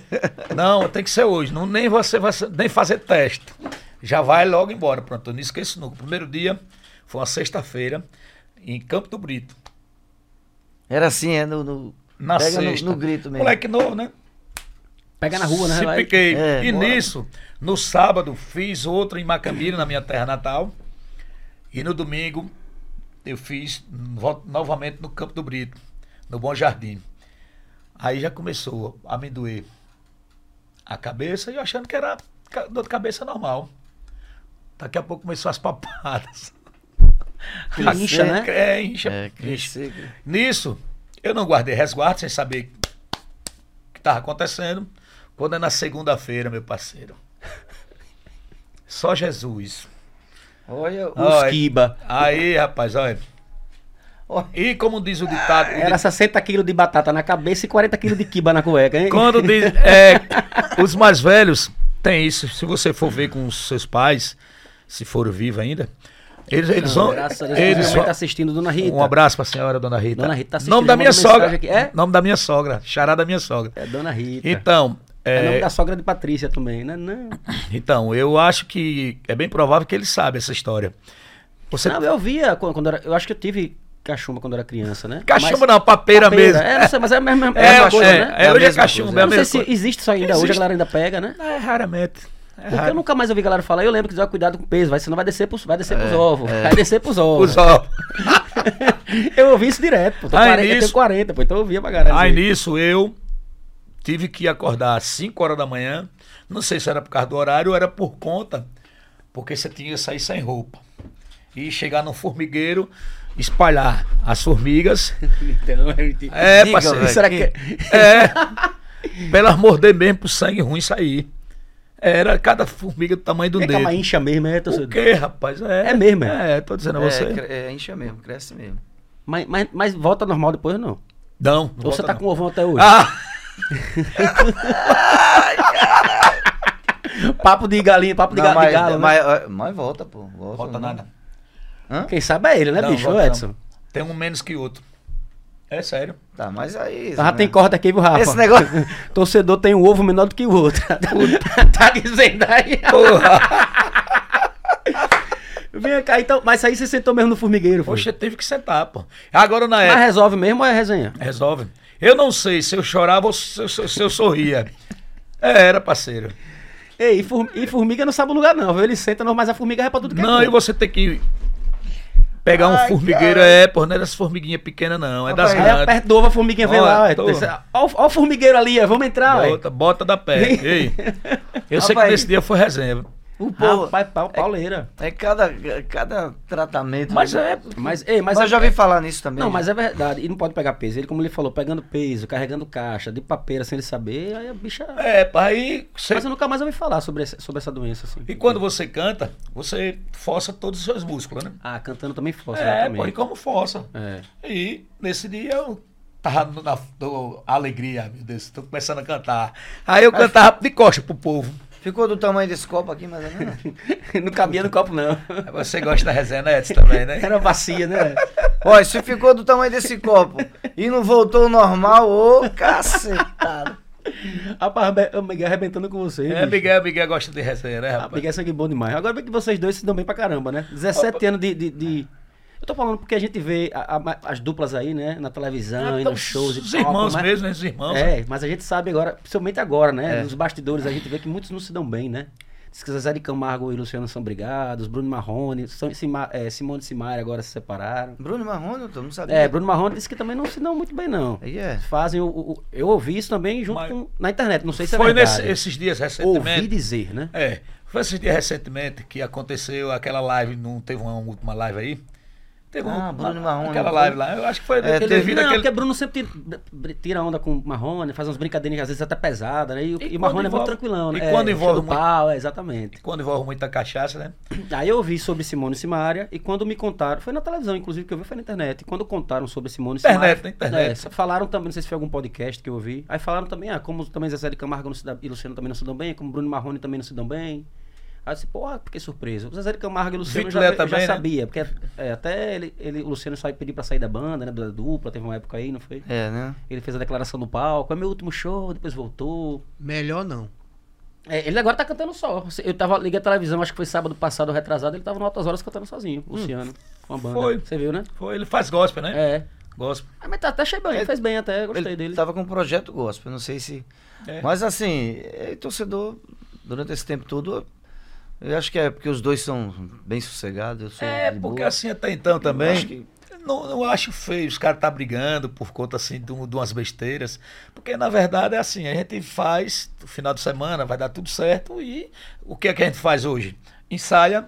Não, tem que ser hoje. Não, nem você vai nem fazer teste. Já vai logo embora. Pronto, eu não esqueço nunca. O primeiro dia foi uma sexta-feira em Campo do Brito. Era assim, é no. no- Na pega no- sexta. no, grito mesmo. Moleque novo, né? Pega na rua, né? Se piquei. É, e bora. nisso, no sábado, fiz outra em Macambira, na minha terra natal. E no domingo, eu fiz novamente no Campo do Brito, no Bom Jardim. Aí já começou a me doer a cabeça e eu achando que era dor de cabeça normal. Daqui a pouco começou as papadas. Que incha, né? É, incha. É, incha. crescer. Nisso, eu não guardei resguardo sem saber o que estava acontecendo. Quando é na segunda-feira, meu parceiro. Só Jesus. Olha, o- Olha, Os quiba. Aí, rapaz, olha. E como diz o ditado. Era 60 quilos de batata na cabeça e 40 quilos de quiba na cueca, hein? Quando diz, é, os mais velhos têm isso. Se você for ver com os seus pais, se for vivo ainda, eles, eles Não, vão. graças a Deus, eles vão tá assistindo, Dona Rita. um abraço pra senhora, dona Rita. Dona Rita tá assistindo, Nome da minha sogra. aqui. É? Nome da minha sogra. Chará da minha sogra. É Dona Rita. Então, É, é, nome da sogra de Patrícia também, né? Não. então, eu acho que é bem provável que ele sabe essa história. Você Não, eu via quando, quando era, eu acho que eu tive cachumba quando era criança, né? Cachumba Mas- não, papeira, mesmo. É, não sei, mas é a mesma, É, mesma é, coisa, é, né? é, hoje é mesma cachumba, coisa. é a não sei mesma se coisa. existe isso ainda hoje, a Existe. galera ainda pega, né? É, raramente. É Porque raro. eu nunca mais ouvi galera falar, eu lembro que dizer, cuidado com o peso, vai, senão vai descer pros, vai descer pros É, ovos. é. Vai descer pros ovos. Os ovos. eu ouvi isso direto, pô. Tô Aí 40, eu nisso- tenho 40, pô, então eu ouvia pra isso aí. nisso eu tive que acordar às 5 horas da manhã. Não sei se era por causa do horário ou era por conta, porque você tinha que sair sem roupa. E chegar no formigueiro, espalhar as formigas. Então, é. É, parceiro. Será que... É. pra elas morder mesmo pro sangue ruim sair. Era cada formiga do tamanho do É dedo. mãe incha mesmo, é, O torcedor? que, rapaz? É, É mesmo, é? É, tô dizendo a É, você. é, incha mesmo, cresce mesmo. Mas, mas, mas volta normal depois ou não? Não, Ou você tá não. com ovão até hoje? Ah, Papo de galinha, papo de, Não, ga- de mas, galo, né? mas, mas volta, pô. Volta, volta nada. Hã? Quem sabe é ele, né, Não, bicho? volta Ô, não. Edson. Tem um menos que outro. É sério. Tá, mas aí. Já né? tem corda aqui, viu, Rafa? Esse negócio- Torcedor tem um ovo menor do que o outro. tá dizendo aí? Porra. Vem cá, então. Mas aí você sentou mesmo no formigueiro, foi? Poxa, teve que sentar, pô. Agora na Mas época. resolve mesmo ou é resenha? Resolve. Eu não sei se eu chorava ou se eu, se eu sorria. É, era, parceiro. Ei, e, form- e formiga não sabe o lugar, não, viu? Ele senta, não, mas a formiga é pra tudo que é Não, canto. e você tem que pegar um Ai, formigueiro, cara. é, pô, não é dessas formiguinhas pequenas, não. É das Rapaz, grandes. perto do ovo a formiguinha vem lá, ué. Ó, ó o formigueiro ali, ó, vamos entrar, ué. Bota, bota da pé. Ei, eu sei que nesse dia foi resenha. O povo. Rapaz, pau, pauleira. É cada, cada tratamento. Mas é. Mas, ei, mas Mas é- eu já vi falar nisso também. Não, já. mas é verdade. E não pode pegar peso. Ele, como ele falou, pegando peso, carregando caixa, de papeira sem ele saber, aí a bicha. É, aí. Você, Mas eu nunca mais ouvi falar sobre, esse- sobre essa doença, assim. e quando você canta, você força todos os seus músculos, né? Ah, cantando também força, é, exatamente. pô, e como força. É. E nesse dia eu tava no- na do- alegria, meu Deus, tô começando a cantar. Aí eu cantava de costa pro povo. Ficou do tamanho desse copo aqui, mas é não. não cabia no copo, não. Você gosta da resenha, Edson, também, né? Era bacia, né? Olha, se ficou do tamanho desse copo e não voltou ao normal, ô cacetado. Rapaz, o Miguel arrebentando com você. É, bicho. Miguel, Miguel gosta de resenha, né, Ah, rapaz? Miguel é sangue bom demais. Agora bem que vocês dois se dão bem pra caramba, né? 17 anos de, de, de- Eu tô falando porque a gente vê a- a- as duplas aí, né? Na televisão, e Então, nos shows e os tal, irmãos mas- mesmo, né? Os irmãos. né? É, mas a gente sabe agora, principalmente agora, né? É. Nos bastidores a gente vê que muitos não se dão bem, né? Diz que Zezé de Camargo e Luciano são brigados, Bruno Marrone, são, Sima, é, Simone e Simaria agora se separaram. Bruno Marrone, eu não sabia. É, Bruno Marrone disse que também não se dão muito bem, não. Aí é. Fazem o, o- Eu ouvi isso também junto Mas- com. Na internet, não sei se é Foi verdade. nesse- esses dias Ouvi recentemente. dizer, né? É, foi esses dias recentemente que aconteceu aquela live, não teve uma última live aí? Teve Ah, Bruno Marrone, aquela live lá. Eu acho que foi É, devido teve- Não, àquele. porque Bruno sempre tira, tira onda com o Marrone, faz umas brincadeirinhas às vezes até pesadas, né? E, o- E e Marrone é quando muito envolve- tranquilão, né? e quando é, envolve muito- pau, é, exatamente. Quando envolve muita cachaça, né? Aí eu ouvi sobre Simone e Simaria e quando me contaram, foi na televisão, inclusive, que eu vi foi na internet. E quando contaram sobre Simone e Internet, Simaria. né? Internet. é, falaram também, não sei se foi algum podcast que eu ouvi. Aí falaram também, ah, como também Zezé de Camargo não se dá, e Luciano também não se dão bem, como Bruno e Marrone também não se dão bem. Aí eu disse, porra, fiquei surpreso. O Zezé de Camargo e o Luciano Vitor já, também, já né? sabia, porque é, até ele, ele, o Luciano só pediu pra sair da banda, né? Da dupla, teve uma época aí, não foi? É, né? Ele fez a declaração no palco, é meu último show, depois voltou. Melhor não. É, ele agora tá cantando só. Eu tava, liguei a televisão, acho que foi sábado passado, retrasado, ele tava no Altas Horas cantando sozinho, Luciano, com a banda. Hum. Foi. Você viu, né? Foi, ele faz gospel, né? É. Gospel. Ah, mas tá, até achei bem, Ele- fez bem até, gostei Ele dele. tava com um projeto gospel, não sei se. É. Mas assim, é, torcedor, durante esse tempo todo, eu acho que é porque os dois são bem sossegados. Eu sou É, porque boa. assim até então Eu também. acho que- Não, não acho feio os caras tá brigando por conta assim de, um- de umas besteiras. Porque na verdade é assim, a gente faz no final de semana, vai dar tudo certo e o que é que a gente faz hoje? Ensaia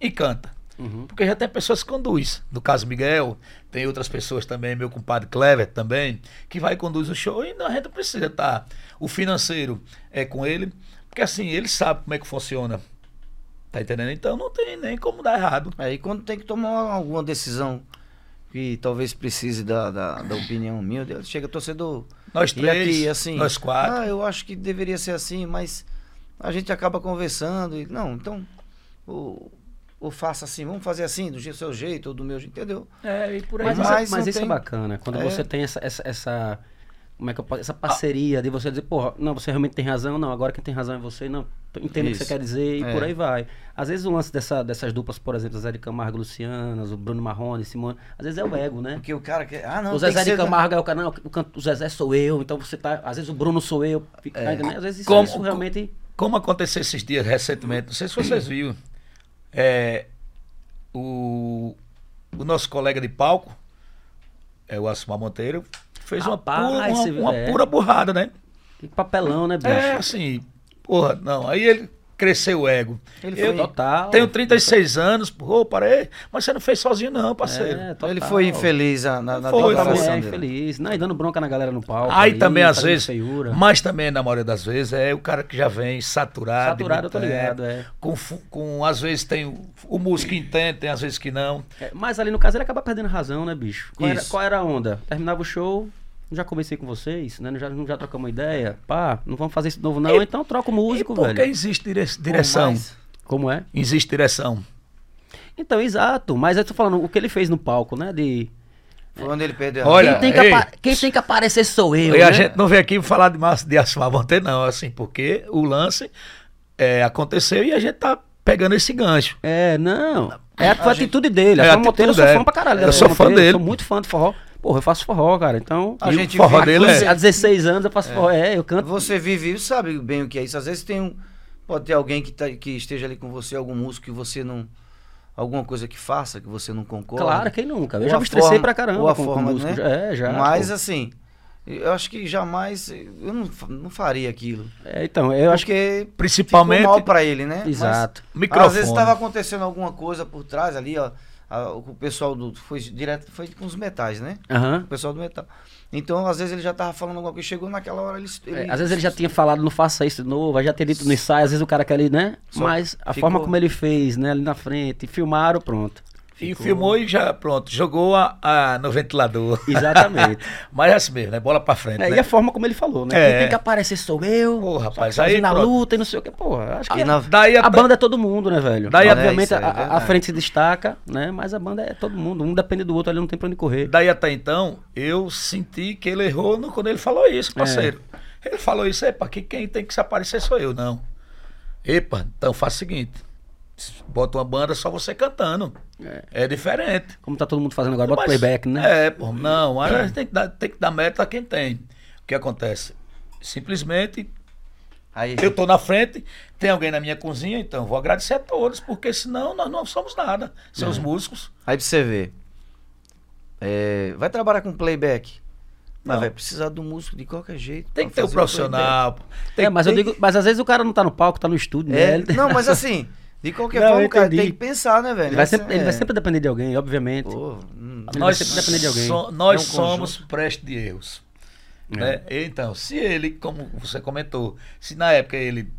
e canta. Uhum. Porque já tem pessoas que conduz. No caso Miguel, tem outras pessoas também, meu compadre Clever também, que vai e conduz o show e a gente não precisa estar. O financeiro é com ele, porque assim, ele sabe como é que funciona. Tá entendendo? Então não tem nem como dar errado. Aí quando tem que tomar alguma decisão que talvez precise da, da, da opinião minha, chega torcedor. Nós E três, aqui, assim, nós quatro. Ah, eu acho que deveria ser assim, mas a gente acaba conversando e. Não, então. Ou, ou faça assim, vamos fazer assim, do seu jeito, ou do meu jeito, entendeu? É, e por aí Mas, Mas mas isso é tem- bacana, quando É. você tem essa, essa, essa- como é que eu posso, essa parceria de você dizer, porra, não, você realmente tem razão, não, agora quem tem razão é você, não, tô- entendo o que você quer dizer e É. por aí vai. Às vezes o lance dessa, dessas duplas, por exemplo, Zé de Camargo, Lucianas, o Bruno Marrone, Simone, às vezes é o ego, né? Porque o cara quer. Ah, não, o Zezé que de ser Camargo é o cara, não, o, can- o Zezé sou eu, então você tá, às vezes o Bruno sou eu, fica, tá entendendo? às vezes isso, Como- isso realmente... Como aconteceu esses dias recentemente, não sei se vocês viram, é, o, o nosso colega de palco, é o Asmar Monteiro, fez uma, Rapaz, pura, uma, você viu? uma É. pura burrada, né? Que papelão, né, bicho? É, assim, porra, não, aí ele cresceu o ego. Ele Eu foi- Total. tenho 36 anos, pô, parei, mas você não fez sozinho não, parceiro. É. Ele foi infeliz na, na Foi, declaração é infeliz. Não, e dando bronca na galera no palco. Aí ali, também, às vezes, feiura. mas também, na maioria das vezes, é o cara que já vem saturado. Saturado, eu tô ligado, tempo, é. Com, com, às vezes tem o, o músico entende, tem às vezes que não. É, mas ali no caso ele acaba perdendo razão, né, bicho? Qual, era, Isso. qual era a onda? Terminava o show, já comecei com vocês, né? Já, já trocamos uma ideia. Pá, não vamos fazer isso de novo, não. E- então troca o músico, e porque velho. existe dire- direção. Mas- Como é? Existe direção. Então, exato. Mas eu tô falando o que ele fez no palco, né? De. Foi onde ele perdeu a Olha, quem, tem ei. quem tem que aparecer sou eu. e né? a gente não veio aqui falar de, Márcio- de Monteiro, não, assim, porque o lance é, aconteceu e a gente tá pegando esse gancho. É, não. É a, A gente- atitude dele. É, A a Fábio Monteiro eu sou atitude, fã pra caralho. Eu sou fã Monteiro, dele. Sou muito fã de forró. Porra, eu faço forró, cara. Então. A E o gente forró vive- dele é- Há 16 anos eu faço forró. É, eu canto. Você vive e sabe bem o que é isso. Às vezes tem um. Pode ter alguém que, tá, que esteja ali com você, algum músico que você não. Alguma coisa que faça, que você não concorda. Claro, quem nunca? Eu Ou já me estressei forma- pra caramba ou a com, com forma, músico. né? já- É, já. Mas pô. assim, Eu acho que jamais eu não, não faria aquilo. É, então, eu acho que. Principalmente ficou mal pra ele, né? Exato. Mas, microfone. às vezes estava acontecendo alguma coisa por trás ali, ó. A- o pessoal do foi direto foi com os metais, né? Aham. O pessoal do metal. Então, às vezes ele já tava falando alguma coisa, chegou naquela hora ele, É, ele às vezes ele já tinha falado, não faça isso de novo, aí já tinha dito no ensaio, às vezes o cara quer ali, né? Só Mas a ficou- forma como ele fez, né, ali na frente, filmaram, pronto. E filmou e já, pronto, jogou a, a- no ventilador. Exatamente. Mas é assim mesmo, né? Bola pra frente. É, né? E a forma como ele falou, né? É. Quem tem que aparecer sou eu. Pô, rapaz, aí na pronto. luta e não sei o que. Porra, acho que na- Daí a até- banda é todo mundo, né, velho? Daí obviamente, É, aí é a- a, a verdade. frente se destaca, né? Mas a banda é todo mundo. Um depende do outro, ali não tem pra onde correr. Daí até então, eu senti que ele errou no- quando ele falou isso, parceiro. Ele falou isso, epa, que quem tem que se aparecer sou eu, não. Epa, então faz o seguinte, bota uma banda só você cantando. É, diferente. Como tá todo mundo fazendo agora, bota Mas- playback, né? É, pô, não, a gente tem que dar, tem que dar mérito a quem tem. O que acontece? Simplesmente, Aí, eu tô na frente, tem alguém na minha cozinha, então vou agradecer a todos, porque senão nós não somos nada. Sem É. os músicos. aí pra você ver. É, vai trabalhar com playback. Mas Não. vai precisar do músico de qualquer jeito. Tem que ter o fazer profissional. Tem, é, mas eu tem- digo, mas às vezes o cara não tá no palco, tá no estúdio, né? É, Ele, não, mas assim, de qualquer Não, forma, o cara entendi. tem que pensar, né, velho? ele vai, sempre, ele vai é- sempre depender de alguém, obviamente. Pô, hum, Ele vai nós sempre depender de alguém. so- nós É um somos prestes de erros. É. né? Então, se ele, como você comentou, se na época ele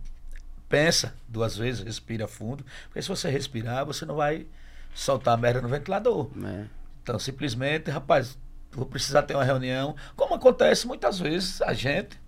pensa duas vezes, respira fundo, porque se você respirar, você não vai soltar a merda no ventilador. É. Então, simplesmente, rapaz, vou precisar ter uma reunião, como acontece muitas vezes, a gente,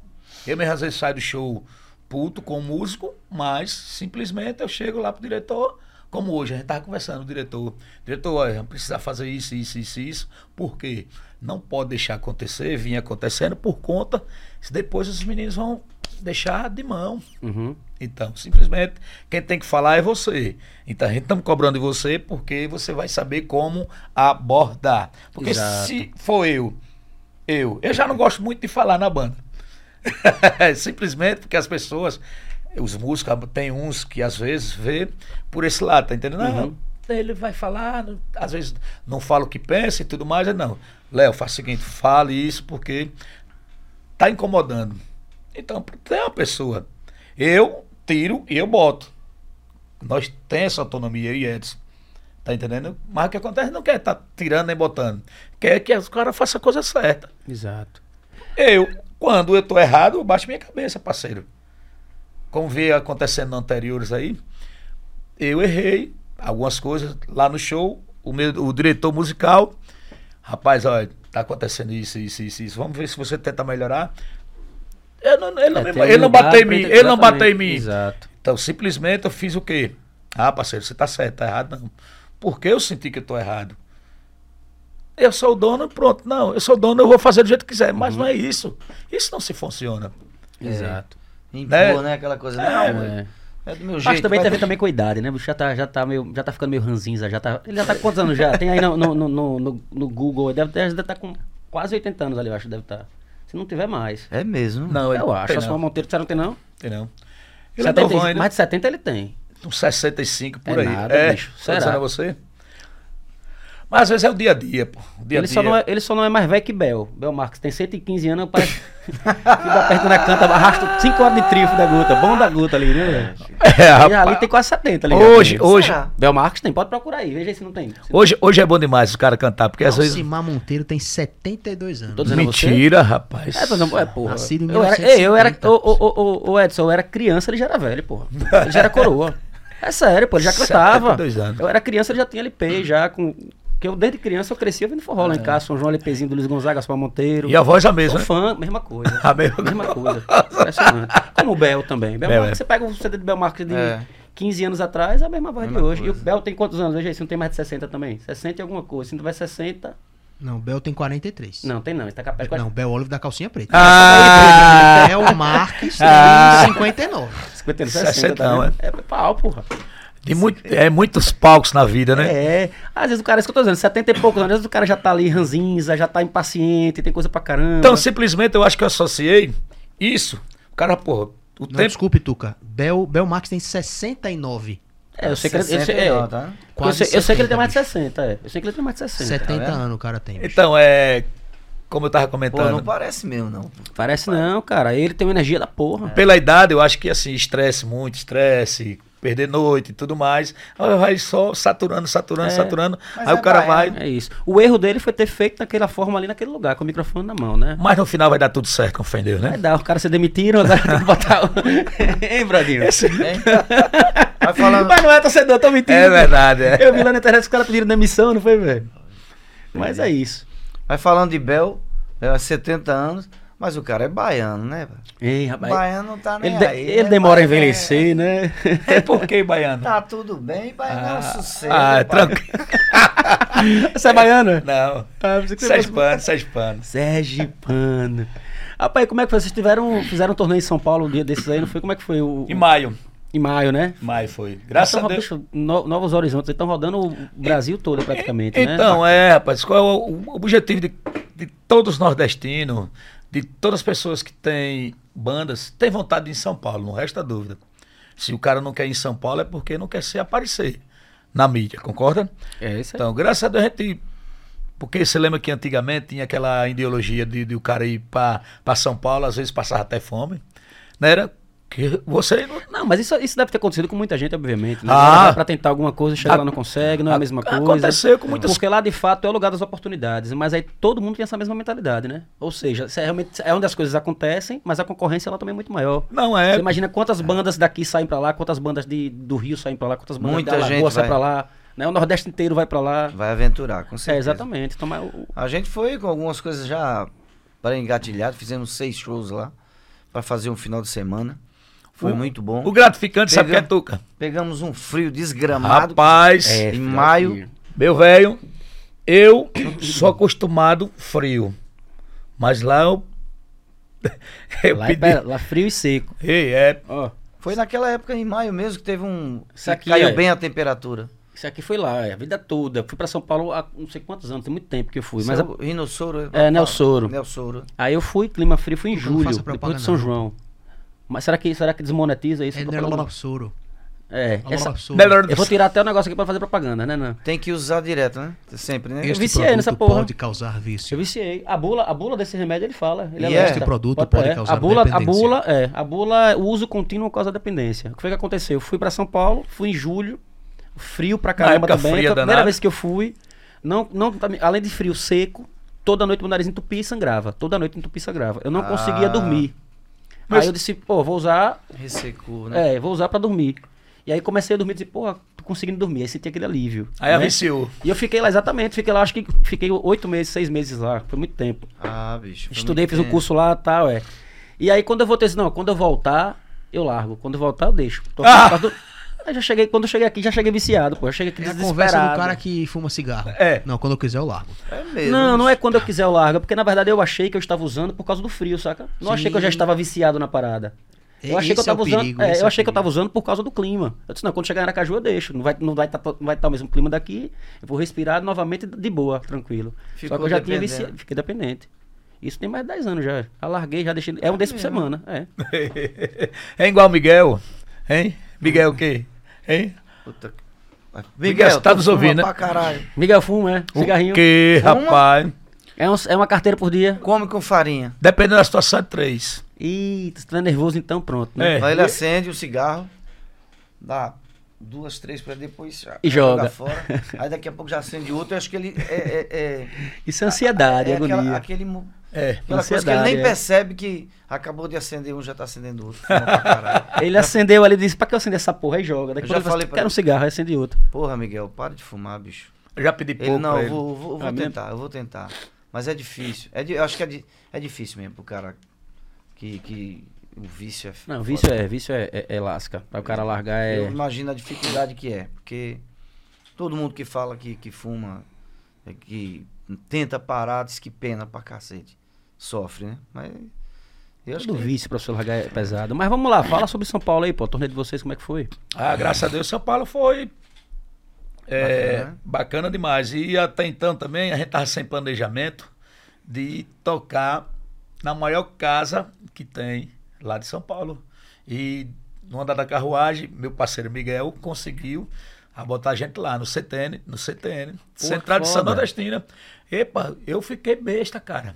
eu mesmo às vezes saio do show puto com o músico, mas simplesmente eu chego lá pro diretor, como hoje, a gente tava conversando, o diretor, diretor, olha, precisar fazer isso, isso, isso, isso, por quê? Não pode deixar acontecer, vinha acontecendo por conta, se depois os meninos vão deixar de mão. Uhum. Então, simplesmente, quem tem que falar é você. Então, a gente estamos cobrando de você porque você vai saber como abordar. Porque Exato. se for eu, eu, eu já não gosto muito de falar na banda. simplesmente porque as pessoas, os músicos, tem uns que às vezes vê por esse lado, tá entendendo? Não, Uhum. ele vai falar, às vezes não fala o que pensa e tudo mais. Eu, Não, Léo, faz o seguinte, fale isso porque tá incomodando. Então, tem uma pessoa. Eu tiro e eu boto. Nós temos essa autonomia, eu e Edson. Tá entendendo? Mas o que acontece não quer estar tirando nem botando. Quer que os caras façam a coisa certa. Exato. Eu, quando eu tô errado, eu baixo minha cabeça, parceiro. Como veio acontecendo anteriores aí, eu errei algumas coisas lá no show. O, meu, o diretor musical, rapaz, olha, tá acontecendo isso, isso, isso, isso. Vamos ver se você tenta melhorar. Eu não, ele, não, É, ter ele não bateu em mim, ele não bateu em exatamente, mim. Exato. Então, simplesmente eu fiz o quê? Ah, parceiro, você tá certo, tá errado, não. Porque eu senti que eu tô errado. Eu sou o dono, pronto. Não, eu sou o dono, eu vou fazer do jeito que quiser. Mas não é isso. Isso não se funciona. Exato. impor, né? né? Aquela coisa. É, Não, É. é do meu Acho jeito. que também tem a ver ter- também com a idade, né? O bicho já tá, já tá, meio, já tá ficando meio ranzinza, já tá. Ele já tá com quantos anos já? Tem aí no, no, no, no, no- Google, ele deve estar deve tá com quase 80 anos ali, eu acho, deve estar. Se não tiver mais. É mesmo. Não, eu acho. Só. Monteiro, você não tem não? Tem não. Ele é 70, novão ainda. mais de 70 ele tem. Uns 65 por É aí. nada, é, bicho. Será? você. Mas às vezes é o dia a dia, pô. O dia a Ele dia. só, não é, ele só não é mais velho que Bel. Bel Marques tem 115 anos, parece dá perto na canta, arrasta 5 horas de trifo da guta. Bom da guta ali, né, velho? É, E rapaz. ali tem quase 70 ali. Hoje, hoje, Será? Bel Marques tem, pode procurar aí, veja aí se não tem. Se hoje, hoje é bom demais os caras cantar, porque às vezes. Alcimar Monteiro tem 72 anos. A. Mentira, rapaz. É, exemplo, é, porra. Nascido em eu era, eu era, 1950. ô, ô, ô, ô, ô, Edson, eu era criança, ele já era velho, porra. Ele já era coroa. É sério, pô, ele já cantava. 72 anos. Eu era criança, ele já tinha LP, já com... Porque eu, desde criança, eu cresci ouvindo forró lá em casa, São João, LPzinho do Luiz Gonzaga, Gaspar Monteiro. É. E a voz a Sou mesma, né? fã, mesma coisa. A mesma coisa. Impressionante. Como o Bel também. Bel Bel, é. você pega o CD do Bel Marques de É. 15 anos atrás, é a mesma voz de Mesma hoje. E o coisa. Bel tem quantos anos? Veja aí, se não tem mais de 60 também. 60 e alguma coisa. Se não tiver 60... Não, Bel tem 43. Não, tem não. Ele tá capaz de Não, Bel Olive da calcinha preta. Ah! Bel Marques tem Ah. 59. 50, 60, 60 tá não, vendo? É pau, porra. De muito, é muitos palcos na vida, né? É, às vezes o cara, é isso que eu tô dizendo, 70 e poucos anos, às vezes o cara já tá ali ranzinza, já tá impaciente, tem coisa pra caramba. Então, simplesmente eu acho que eu associei isso. O cara, porra, o Não, tempo. desculpe, Tuca. Bel, Bel Marques tem 69. é, eu sei que ele, eu sei, 60 é, tá? porque eu sei, eu sei que ele tem mais de 70, 60, é. Eu sei que ele tem mais de 60. 70 anos o cara tem. bicho. Então, é. como eu tava Pô, comentando. não parece mesmo, não. Parece não, cara. Ele tem uma energia da porra. Pela idade, eu acho que assim, estresse muito, estresse, perder noite e tudo mais. Aí vai só saturando, saturando, É. saturando. Aí é o cara vai. É isso. O erro dele foi ter feito daquela forma ali naquele lugar, com o microfone na mão, né? Mas no final vai dar tudo certo, com fé em Deus, Vai né? dar, os caras se demitiram, agora tem que botar o. hein, Bradinho? Hein? Vai falando. Mas não é torcedor, tô mentindo. É verdade, é. Eu vi lá na internet que os caras pediram demissão, não foi, velho? Mas é isso. Vai falando de Bel, é 70 anos, mas o cara é baiano, né? velho? Ei, rapaz. Baiano não tá nem Ele, de- aí. ele né? demora a é- envelhecer, né? É porque, Baiano? Tá tudo bem, baiano é um sossego. ah, é baiano. tranquilo. Você é baiano? Não. Ah, pensei que você Sérgio Pano, Sérgio Pano. Sergipano. Rapaz, como é que foi? Vocês tiveram, fizeram um torneio em São Paulo um dia desses aí, não foi? Como é que foi? O, Em maio. Em maio, né? Maio foi. Graças Então, a Deus. bicho, no- novos horizontes, eles estão rodando o Brasil todo praticamente, né? Então, é, rapaz, qual é o, o objetivo de, de todos os nordestinos, de todas as pessoas que têm bandas, tem vontade de ir em São Paulo, não resta dúvida. Se o cara não quer ir em São Paulo é porque não quer se aparecer na mídia, concorda? É isso aí. Então, graças a Deus a gente. Porque você lembra que antigamente tinha aquela ideologia de, de o cara ir para São Paulo, às vezes passava até fome. Não era? Que você não, Não, mas isso, isso deve ter acontecido com muita gente, obviamente. Né? Ah. Vai pra tentar alguma coisa, chega A- lá não consegue, não é a mesma coisa. aconteceu com muitas- Porque lá, de fato, é o lugar das oportunidades. Mas aí todo mundo tem essa mesma mentalidade, né? Ou seja, é, realmente, é onde as coisas acontecem, mas a concorrência lá também é muito maior. não é. Você imagina quantas bandas daqui saem pra lá, quantas bandas de, do Rio saem pra lá, quantas bandas Muita da Lagoa saem vai. pra lá. Né? O Nordeste inteiro vai pra lá. Vai aventurar, com É, certeza. exatamente. Então, o- A gente foi com algumas coisas já para engatilhado, fizemos seis shows lá para fazer um final de semana. Foi O- muito bom. O gratificante, sabe o que é, Pegamos- Tuca? Pegamos um frio desgramado. Rapaz, é, em maio, filho. meu velho, eu sou acostumado frio. Mas lá eu. eu Lá, é pedi. lá frio e seco. Ei, é. Ó, Foi naquela época em maio mesmo que teve um. Isso aqui caiu é- bem a temperatura. isso aqui foi lá, é, a vida toda. Eu fui pra São Paulo há não sei quantos anos, tem muito tempo que eu fui. Mas Seu Rinossoro. É, Nelsoro. Nelsoro. Aí eu fui, clima frio, fui em Não julho, depois de São não. João. Mas será que, será que desmonetiza isso? É? Nerlossoro. É, essa- Melhor eu vou tirar até o negócio aqui pra fazer propaganda, né? Não. Tem que usar direto, né? Sempre, né? Eu Este viciei produto nessa porra. pode causar vício. Eu viciei. A bula, a bula desse remédio ele fala. Ele E alerta. este produto pode é. causar a bula, a dependência. bula é, a bula, o uso contínuo causa dependência. O que foi que aconteceu? Eu fui pra São Paulo, fui em julho, frio pra caramba época também. fria Foi a primeira vez que eu fui. Não, não, além de frio seco, toda noite meu nariz entupia e sangrava. Toda noite entupia e sangrava. Eu não Ah. conseguia dormir. Mas- Aí eu disse, pô, vou usar Ressecou, né? É, vou usar pra dormir. E aí comecei a dormir e disse, pô, tô conseguindo dormir. Aí senti aquele alívio. Aí né? aviciou. E eu fiquei lá, exatamente, fiquei lá, acho que fiquei oito meses, seis meses lá. Foi muito tempo. Ah, bicho. Estudei, fiz um tempo. curso lá e tal, é. E aí quando eu voltei, disse, não, quando eu voltar, eu largo. Quando eu voltar, eu deixo. Tô Ah! do- Aí já cheguei, quando eu cheguei aqui, já cheguei viciado, pô. Eu cheguei aqui É a desesperado. conversa do cara que fuma cigarro. É. Não, quando eu quiser eu largo. É mesmo. Não, não é quando eu quiser eu largo, é porque na verdade eu achei que eu estava usando por causa do frio, saca? Não achei que eu já Sim. estava viciado na parada. Eu achei que eu Esse é tava usando. perigo, é, eu é achei que eu tava perigo. usando por causa do clima. Eu disse, não, quando chegar em Aracaju eu deixo. Não vai estar não vai tá, não vai tá o mesmo clima daqui. Eu vou respirar novamente de boa, tranquilo. Só Ficou que eu já tinha viciado. Fiquei dependente. Isso tem mais de 10 anos já. Já larguei, já deixei. É um desses por semana. É. é igual Miguel, hein? Miguel o quê? Hein? Puta que- Miguel, você tá tu nos fuma ouvindo, né? Pra caralho. Miguel Fuma, é. Cigarrinho. O quê, Fuma? rapaz? É, um- é uma carteira por dia. Come com farinha. Dependendo da situação, é três. Ih, você tá nervoso então, pronto. Né? É. Aí ele acende o cigarro, dá duas, três pra depois já- E joga. fora. Aí daqui a pouco já acende outro. Eu acho que ele é, é, é, Isso é ansiedade, é agonia. aquela, aquele, É. aquela coisa que ele nem é. percebe que acabou de acender um, já tá acendendo outro. Ele acendeu ali e disse, pra que eu acender essa porra? Aí joga. Daqui Eu já ele falei fala, pra quero um ele. cigarro, aí acende outro. Porra, Miguel, para de fumar, bicho. Eu já pedi Ele, pouco não, pra eu ele. vou, vou, vou Ah, mesmo? tentar, eu vou tentar. Mas é difícil. É, eu acho que é, di- é difícil mesmo pro cara que, que o vício é Não, foda. vício é, vício é, é, é lasca. Pra o cara largar Eu é. imagino a dificuldade que é, porque todo mundo que fala que, que fuma, é que tenta parar, diz que pena pra cacete. Sofre, né? Mas eu acho Todo que vício pra você largar é pesado. Mas vamos lá, fala sobre São Paulo aí, pô. O torneio de vocês, como é que foi? Ah, graças a Deus, São Paulo foi é, Bacana, né? bacana demais. E até então também a gente tava sem planejamento de tocar na maior casa que tem lá de São Paulo. E no andar da carruagem, meu parceiro Miguel conseguiu a botar a gente lá no CTN, no CTN, Central de São. Nordestina. Epa, eu fiquei besta, cara.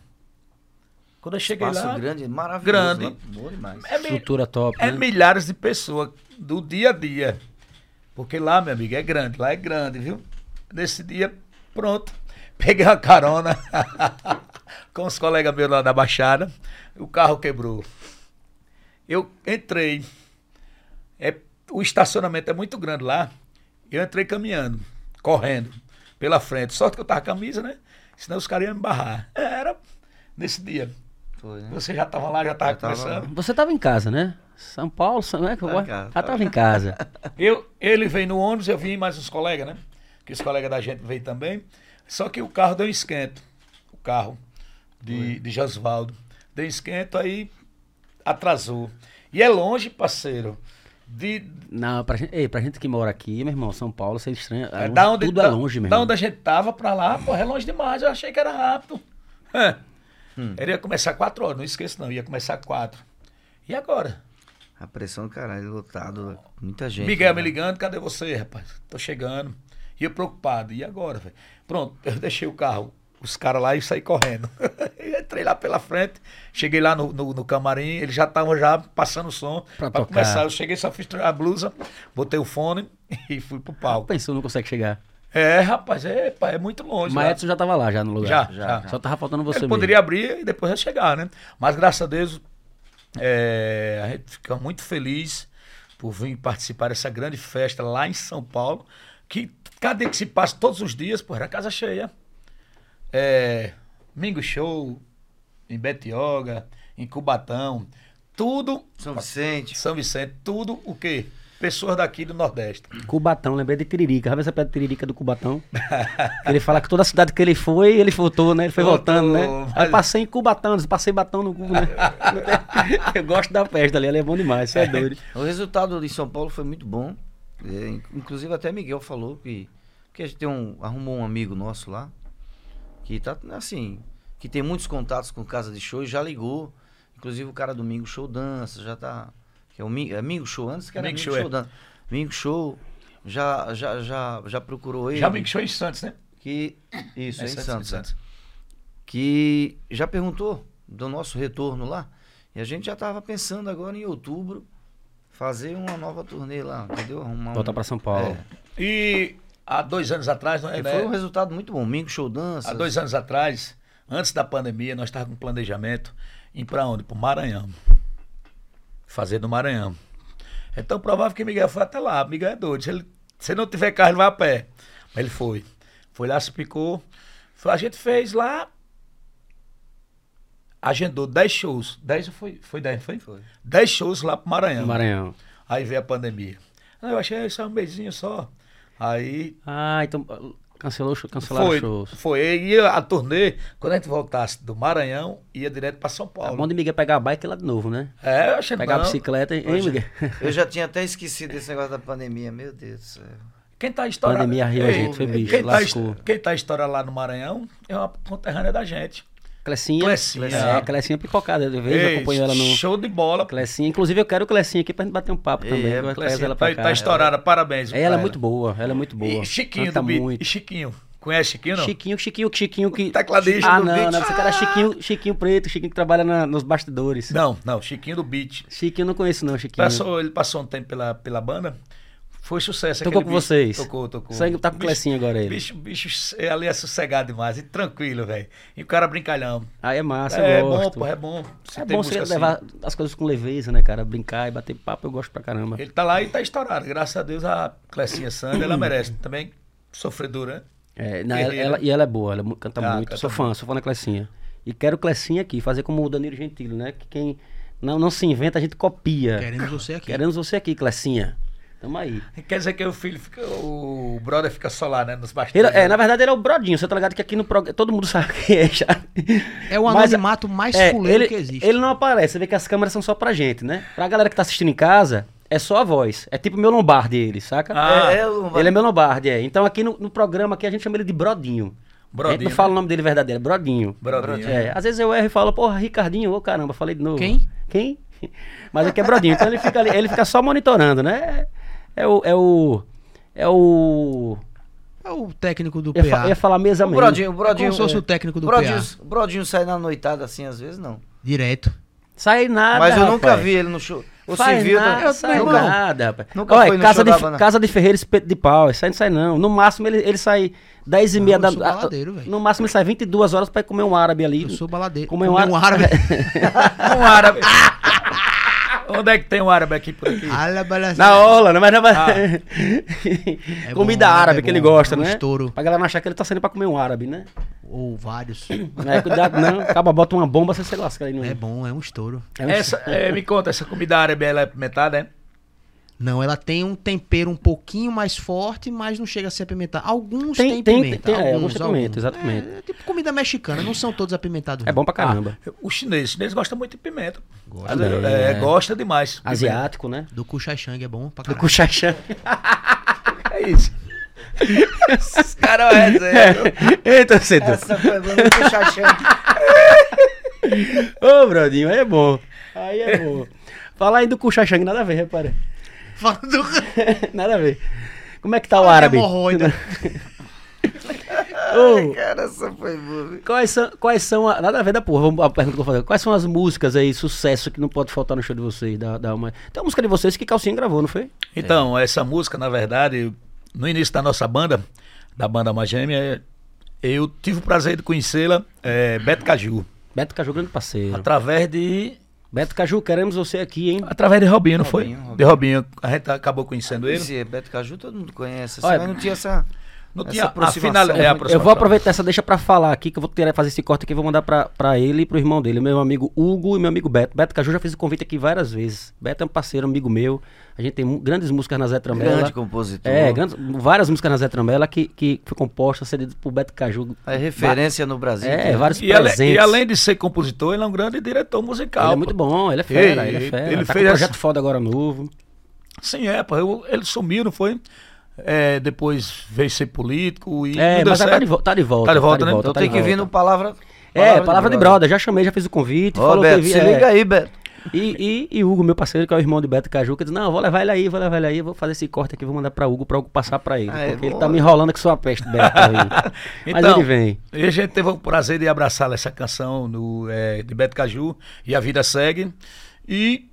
Quando eu cheguei Espaço lá, grande, maravilhoso. Grande. né? Bom demais. é, mi- Estrutura top, é né? milhares de pessoas do dia a dia. Porque lá, meu amigo, é grande, lá é grande, viu? Nesse dia, pronto. Peguei uma carona com os colegas meus lá da Baixada, o carro quebrou. Eu entrei. É, o estacionamento é muito grande lá. Eu entrei caminhando, correndo pela frente. Sorte que eu tava com a camisa, né? Senão os caras iam me barrar. É, Era nesse dia. Foi, né? Você já tava lá, já tava Já tava começando. Você tava em casa, né? São Paulo, São- né? que eu Tava em gosto? casa, Já tava em casa. Eu, ele veio no ônibus, eu vim mais uns colegas, né? Que os colegas da gente veio também. Só que o carro deu um esquento. O carro de, de Josvaldo. Deu um esquento, aí atrasou. E é longe, parceiro. De, Não, pra gente, ei, pra gente que mora aqui, meu irmão, São Paulo, você é estranho. É é, longe, da onde, tudo da, é longe, meu Da onde a gente tava pra lá, pô, é longe demais. Eu achei que era rápido. Hum. Ele ia começar quatro horas, não esqueça não, ia começar quatro. E agora? A pressão do caralho, lotado. Muita gente. Miguel né? me ligando, cadê você, rapaz? Tô chegando. E eu preocupado. E agora, velho? Pronto, eu deixei o carro, os caras lá e saí correndo. Entrei lá pela frente, cheguei lá no, no, no camarim, eles já estavam já passando o som Pra pra, começar. Eu cheguei, só fiz a blusa, botei o fone e fui pro palco. Pensou, não consegue chegar. É, rapaz, é, pá, é muito longe. Mas lá. Edson já tava lá, já no lugar. Já, já. Só tava faltando você Ele mesmo. poderia abrir e depois eu chegar, né? Mas graças a Deus, é, a gente fica muito feliz por vir participar dessa grande festa lá em São Paulo, que cada dia que se passa, todos os dias, pô, era casa cheia. É, Mingo Show, em Betioga, em Cubatão, tudo, São Vicente. São Vicente, tudo o quê? Pessoas daqui do Nordeste. Cubatão, lembrei de Tiririca. Sabe essa pedra de Tiririca do Cubatão? ele fala que toda cidade que ele foi, ele voltou, né? Ele foi Voltou, voltando, né? Aí mas- passei em Cubatão, passei batão no cu, né? Eu gosto da festa ali, ela é bom demais, você é doido. O resultado de São Paulo foi muito bom. É, in- inclusive até Miguel falou que, que a gente tem um, arrumou um amigo nosso lá, que tá assim, que tem muitos contatos com casa de show e já ligou. Inclusive o cara do Mingo Show Dança, já tá. Que é o Mi- é Mingo Show antes que era Mingo Mingo, Show, Show, é. Dança. Mingo Show já, já, já, já procurou ele. Já Mingo Show em Santos, né? Que, isso, é em Santos. em é. que já perguntou do nosso retorno lá. E a gente já estava pensando agora em outubro fazer uma nova turnê lá, entendeu? Arrumar Voltar um- pra São Paulo. É. E há dois anos atrás, não é, né? foi um resultado muito bom. Mingo Show Dança. Há dois anos atrás, antes da pandemia, nós estávamos com planejamento em para onde? Para o Maranhão. Fazer no Maranhão. É tão provável que Miguel foi até lá. Miguel é doido. Se, ele, se não tiver carro, ele vai a pé. Mas ele foi. Foi lá, se picou. Foi- A gente fez lá. Agendou 10 shows. 10 foi, foi 10, foi? Foi. 10 shows lá pro Maranhão. No Maranhão. Aí veio a pandemia. Eu achei só um beijinho só. Aí Ah, então cancelou, o show- cancelaram foi, shows. foi. E ia a turnê, quando a gente voltasse do Maranhão, ia direto para São A Paulo. mão de Miguel pegar a bike lá de novo, né? É, eu achei Pegar a não. bicicleta, hein, Hoje- Miguel? Eu já tinha até esquecido desse negócio da pandemia, meu Deus do céu. Quem tá estourado. Pandemia riu a gente, foi bicho, quem, tá, lascou. est- quem tá estourado lá no Maranhão é uma conterrânea da gente. Clecinha. Clecinha. É, Clecinha picocada. Eu vejo, Ei, acompanho ela no. Show de bola. Clecinha. Inclusive, eu quero o Clecinha aqui pra gente bater um papo É, também. é, trazer Clecinha ela pra tá, cá. tá estourada, parabéns. É, ela é muito boa, ela é muito boa. E Chiquinho Canta do beat. muito. E Chiquinho. Conhece Chiquinho, não? Chiquinho, Chiquinho, Chiquinho que. Tecladista ah, do não, beat. não, você cara Chiquinho, Chiquinho Preto, Chiquinho que trabalha na- nos bastidores. Não, não, Chiquinho do beat. Chiquinho não conheço, não, Chiquinho. Passou, ele passou um tempo pela, pela banda. Foi sucesso. Tocou com bicho. vocês? Tocou, tocou. Sangue tá com Bicho- Clecinha agora ele. Bicho, bicho, é, ali é sossegado demais e tranquilo, velho. E o cara brincalhão. Aí é massa, é eu bom, pô, é bom. é tem bom você assim. levar as coisas com leveza, né, cara? Brincar e bater papo, eu gosto pra caramba. Ele tá lá e tá estourado. Graças a Deus a Clecinha Sandra, ela merece. Também sofredora, né? É, não, ela, ela- e ela é boa, ela mu- canta Ah, muito. canta sou fã, sou fã da Clecinha. E quero Clecinha aqui, fazer como o Danilo Gentili, né? Que quem não, não se inventa, a gente copia. Queremos você aqui. Queremos você aqui, Clecinha. Tamo aí. Quer dizer que o filho fica. O brother fica só lá, né? Nos Ele, bastidores. é, na verdade, ele é o Brodinho. Você tá ligado que aqui no programa. Todo mundo sabe quem é já. É o Mas, anonimato mais é, fuleiro ele, que existe. Ele não aparece. Você vê que as câmeras são só pra gente, né? Pra galera que tá assistindo em casa, é só a voz. É tipo meu Lombardi, ele, saca? Ah, é, é, o- Ele é meu Lombardi, é. Então aqui no, no programa aqui a gente chama ele de Brodinho. a gente Brodinho, não fala né? o nome dele verdadeiro, é Brodinho. Brodinho. É, às vezes eu erro e falo, porra, Ricardinho, ô caramba, falei de novo. Quem? Quem? Mas aqui é Brodinho. Então ele fica ali, ele fica só monitorando, né? É o. É o. É o. É o técnico do ia, PA. eu ia falar mesa O mesmo. Brodinho, o Brodinho. Como se fosse é, o técnico do Brodinho, PA. o Brodinho sai na noitada assim às vezes, não. Direto. Sai nada, Mas eu nunca rapaz. vi ele no show. Faz viu, nada, tá- sai nunca- nada, rapaz. nunca Olha, foi no casa, show de, casa de Ferreira, espeto de pau, isso aí não sai não. No máximo ele, ele sai 10 e meia eu da sou a- baladeiro, velho. No máximo ele sai 22 horas pra ir comer um árabe ali. Eu sou baladeiro. Comer um Comer um árabe. Um árabe. Onde é que tem um árabe aqui por aqui? Na orla, né? Mas não Ah. É Comida bom, árabe é que ele bom, gosta, é um né? estouro. Pra galera não achar que ele tá saindo pra comer um árabe, né? Ou vários. Não é cuidado, não. Acaba, bota uma bomba, você se lasca aí no. É bom, é um estouro. É um- Essa, é, me conta, essa comida árabe ela é é? Não, ela tem um tempero um pouquinho mais forte, mas não chega a ser apimentada. Alguns Tem, têm tem, pimenta. tem, é, alguns alguns, têm pimenta, alguns. exatamente. É tipo comida mexicana, não são todos apimentados. É bom pra caramba. O chinês, o chinês gosta muito de pimenta. Gosta. É, É. gosta demais. de Asiático, né? Do Kuchaixang é bom pra Do caralho. Kuchaixan. pimenta. É isso. Esses caras é resenha. Eita, Cedo. Essa foi boa, chateado. Ô, Brodinho, aí é bom. Aí é bom. Falar aí do Kuchaixang, nada a ver, repara. Fala do... Nada a ver. Como é que tá o Fala de árabe? hemorroida. Ô, Cara, essa foi boa. quais são, quais são a, nada a ver da porra, vamos a pergunta que eu vou fazer. Quais são as músicas aí, sucesso, que não pode faltar no show de vocês? Dá, dá uma... Tem uma música de vocês que Calcinha gravou, não foi? Então, essa música, na verdade, no início da nossa banda, da banda Magêmea, eu tive o prazer de conhecê-la, é, Beto Caju, Beto Caju, grande parceiro. através de Beto Caju, queremos você aqui, hein? através de Robinho, não foi? Robinho, Robinho. De Robinho, a gente acabou conhecendo ele. Esse Beto Caju todo mundo conhece. Assim, Olha, mas não tinha essa. Não essa tinha a aproximação. final, é, a Eu aproximação. vou aproveitar essa deixa pra falar aqui, que eu vou ter, fazer esse corte aqui e vou mandar pra, pra ele e pro irmão dele, meu amigo Hugo e meu amigo Beto. Beto Caju já fez o convite aqui várias vezes. Beto é um parceiro, amigo meu. A gente tem grandes músicas na Zé Trambela. Grande compositor. É, grandes, várias músicas na Zé Trambela que, que foi composta, cedidas por Beto Caju. É referência no Brasil. É, que- vários E, presentes. e além de ser compositor, ele é um grande diretor musical. Ele é muito bom, ele é fera, Ei, ele é ele- fera. ele tá fez com um essa- projeto foda agora novo. Sim, é, pô, eu- ele sumiu, não foi? É, depois veio ser político e É, mas tá certo. de, vo- tá de volta. Tá de volta, né? Então tá tem de que vir volta. no Palavra. É, palavra de brother, já chamei, já fiz o convite. Ó, falou Beto, que vi- se é. liga aí, Beto. E, e, e Hugo, meu parceiro, que é o irmão de Beto Caju, que diz, não, vou levar ele aí, vou levar ele aí, vou fazer esse corte aqui, vou mandar pra Hugo, pra Hugo passar pra ele. Ah, é porque ele bom. tá me enrolando que sou a peste, Beto. aí. Mas Então, ele vem. E a gente teve o prazer de abraçar essa canção no, é, de Beto Caju e a vida segue. E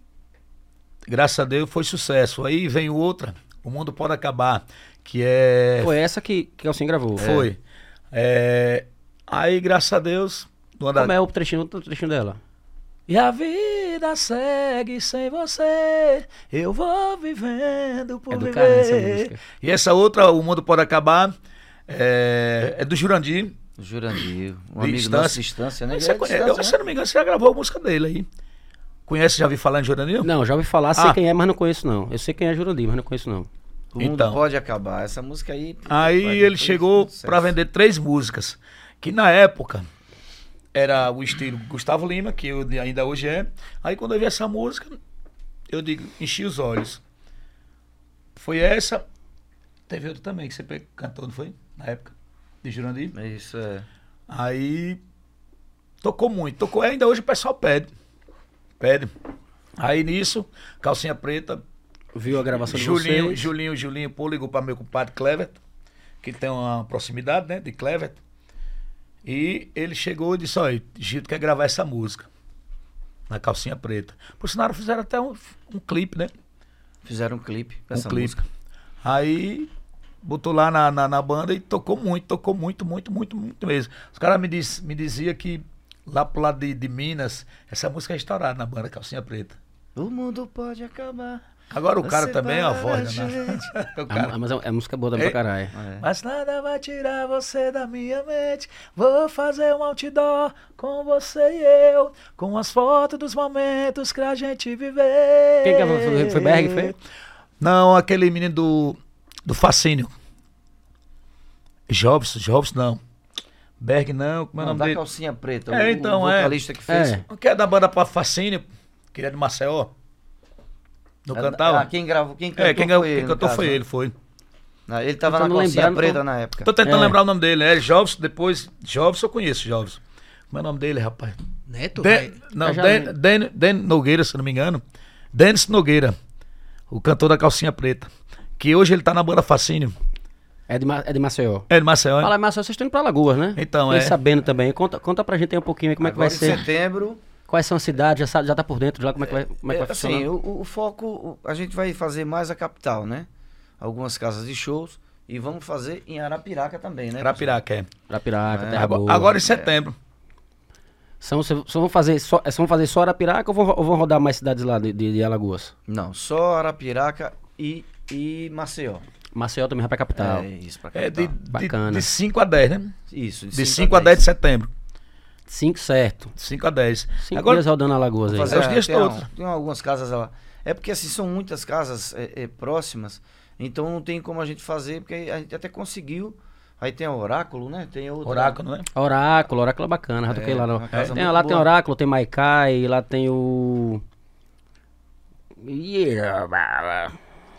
graças a Deus foi sucesso. Aí vem outra, O Mundo Pode Acabar, que é. Foi essa que, que Elcinho gravou. Foi. É, aí, graças a Deus. Como é o trechinho, o trechinho dela? E a vida segue sem você, eu vou vivendo por É essa viver. música. e essa outra, O Mundo Pode Acabar, é, é do Jurandir. Jurandir, um De amigo distância. nosso distância, né? Você É distância, eu, né? se eu não me engano, você já gravou a música dele aí. Conhece, já ouviu falar em Jurandir? Não, já ouvi falar, sei Ah. quem é, mas não conheço não. Eu sei quem é Jurandir, mas não conheço não. O mundo Então. pode acabar. Essa música aí. Aí ele chegou para vender três músicas, que na época era o estilo Gustavo Lima, que eu, ainda hoje é. Aí quando eu vi essa música, eu digo, enchi os olhos. Foi essa. Teve outra também que você cantou, não foi? Na época, de Jurandir. Isso é. Aí tocou muito, tocou. Ainda hoje o pessoal pede. Pede. Aí nisso, calcinha preta, Viu a gravação de Julinho, vocês? Julinho, Julinho, pô, ligou para meu compadre Clever, que tem uma proximidade, né, de Clever. E ele chegou e disse, olha, Gito quer gravar essa música. Na calcinha preta. Por sinal, fizeram até um, um clipe, né? Fizeram um clipe com Um essa clipe. música. Aí botou lá na, na, na banda e tocou muito, tocou muito, muito, muito, muito mesmo. Os caras me, diz, me diziam que lá pro lado de, de Minas, essa música é estourada na banda Calcinha Preta. O mundo pode acabar. Agora o cara também é uma voz, né? Cara- mas é, é música boa também É. pra caralho. É. Mas nada vai tirar você da minha mente. Vou fazer um outdoor com você e eu. Com as fotos dos momentos que a gente viveu. Quem que foi? Foi Berg, foi? Não, aquele menino do, do Fascínio. Jobs, Jobs não. Berg não, como é o nome da dele? calcinha preta. É, o, então, o é. vocalista que fez. É. Que é da banda para Fascínio, que ele é de Maceió. Não Ah, cantava? Ah, quem gravou, quem cantou é, quem, foi quem ele, cantou caso, foi né? ele, foi. Ah, ele tava na calcinha lembrando, preta tô- na época. Tô tentando É. lembrar o nome dele. É Jobs, depois. Jobs eu conheço, Jobs. Como é o nome dele, rapaz? Neto? Vai- não, já Dan, lembro. Dan- Dan Nogueira, se não me engano. Denis Nogueira, o cantor da calcinha preta. Que hoje ele tá na banda Fascínio. É de, é de Maceió. É de Maceió, Fala? Maceió, vocês estão indo pra Lagoas, né? Então, Fiquei é. sabendo também. Conta, conta pra gente aí um pouquinho aí como é que Agora vai em ser. setembro, Quais são as cidades? Já, sabe, já tá por dentro já como é que vai, como é que É, vai assim, funcionar? o, o foco, a gente vai fazer mais a capital, né? Algumas casas de shows e vamos fazer em Arapiraca também, né? Arapiraca, é. Arapiraca, É, Terra Agora, Boa. agora em setembro. São, só vão fazer só, é, só vão fazer só Arapiraca ou vão, ou vão rodar mais cidades lá de, de, de Alagoas? Não, só Arapiraca e, e Maceió. Maceió também vai pra capital. É isso, pra É de, capital. de, Bacana. de 5 a 10, né? Isso, De 5 a 10 de setembro. Cinco certo. 5 a 10. Cinco Agora, dias rodando Alagoas aí. Fazer É os dias tem, todos. Tem algumas casas lá. É porque assim, são muitas casas é, é, próximas, então não tem como a gente fazer, porque a gente até conseguiu. Aí tem o Oráculo, né? Tem outra. Oráculo, né? Oráculo, Oráculo é bacana, já É, toquei lá. No... Tem, lá tem boa. Oráculo, tem Maikai, lá tem o. Yeah.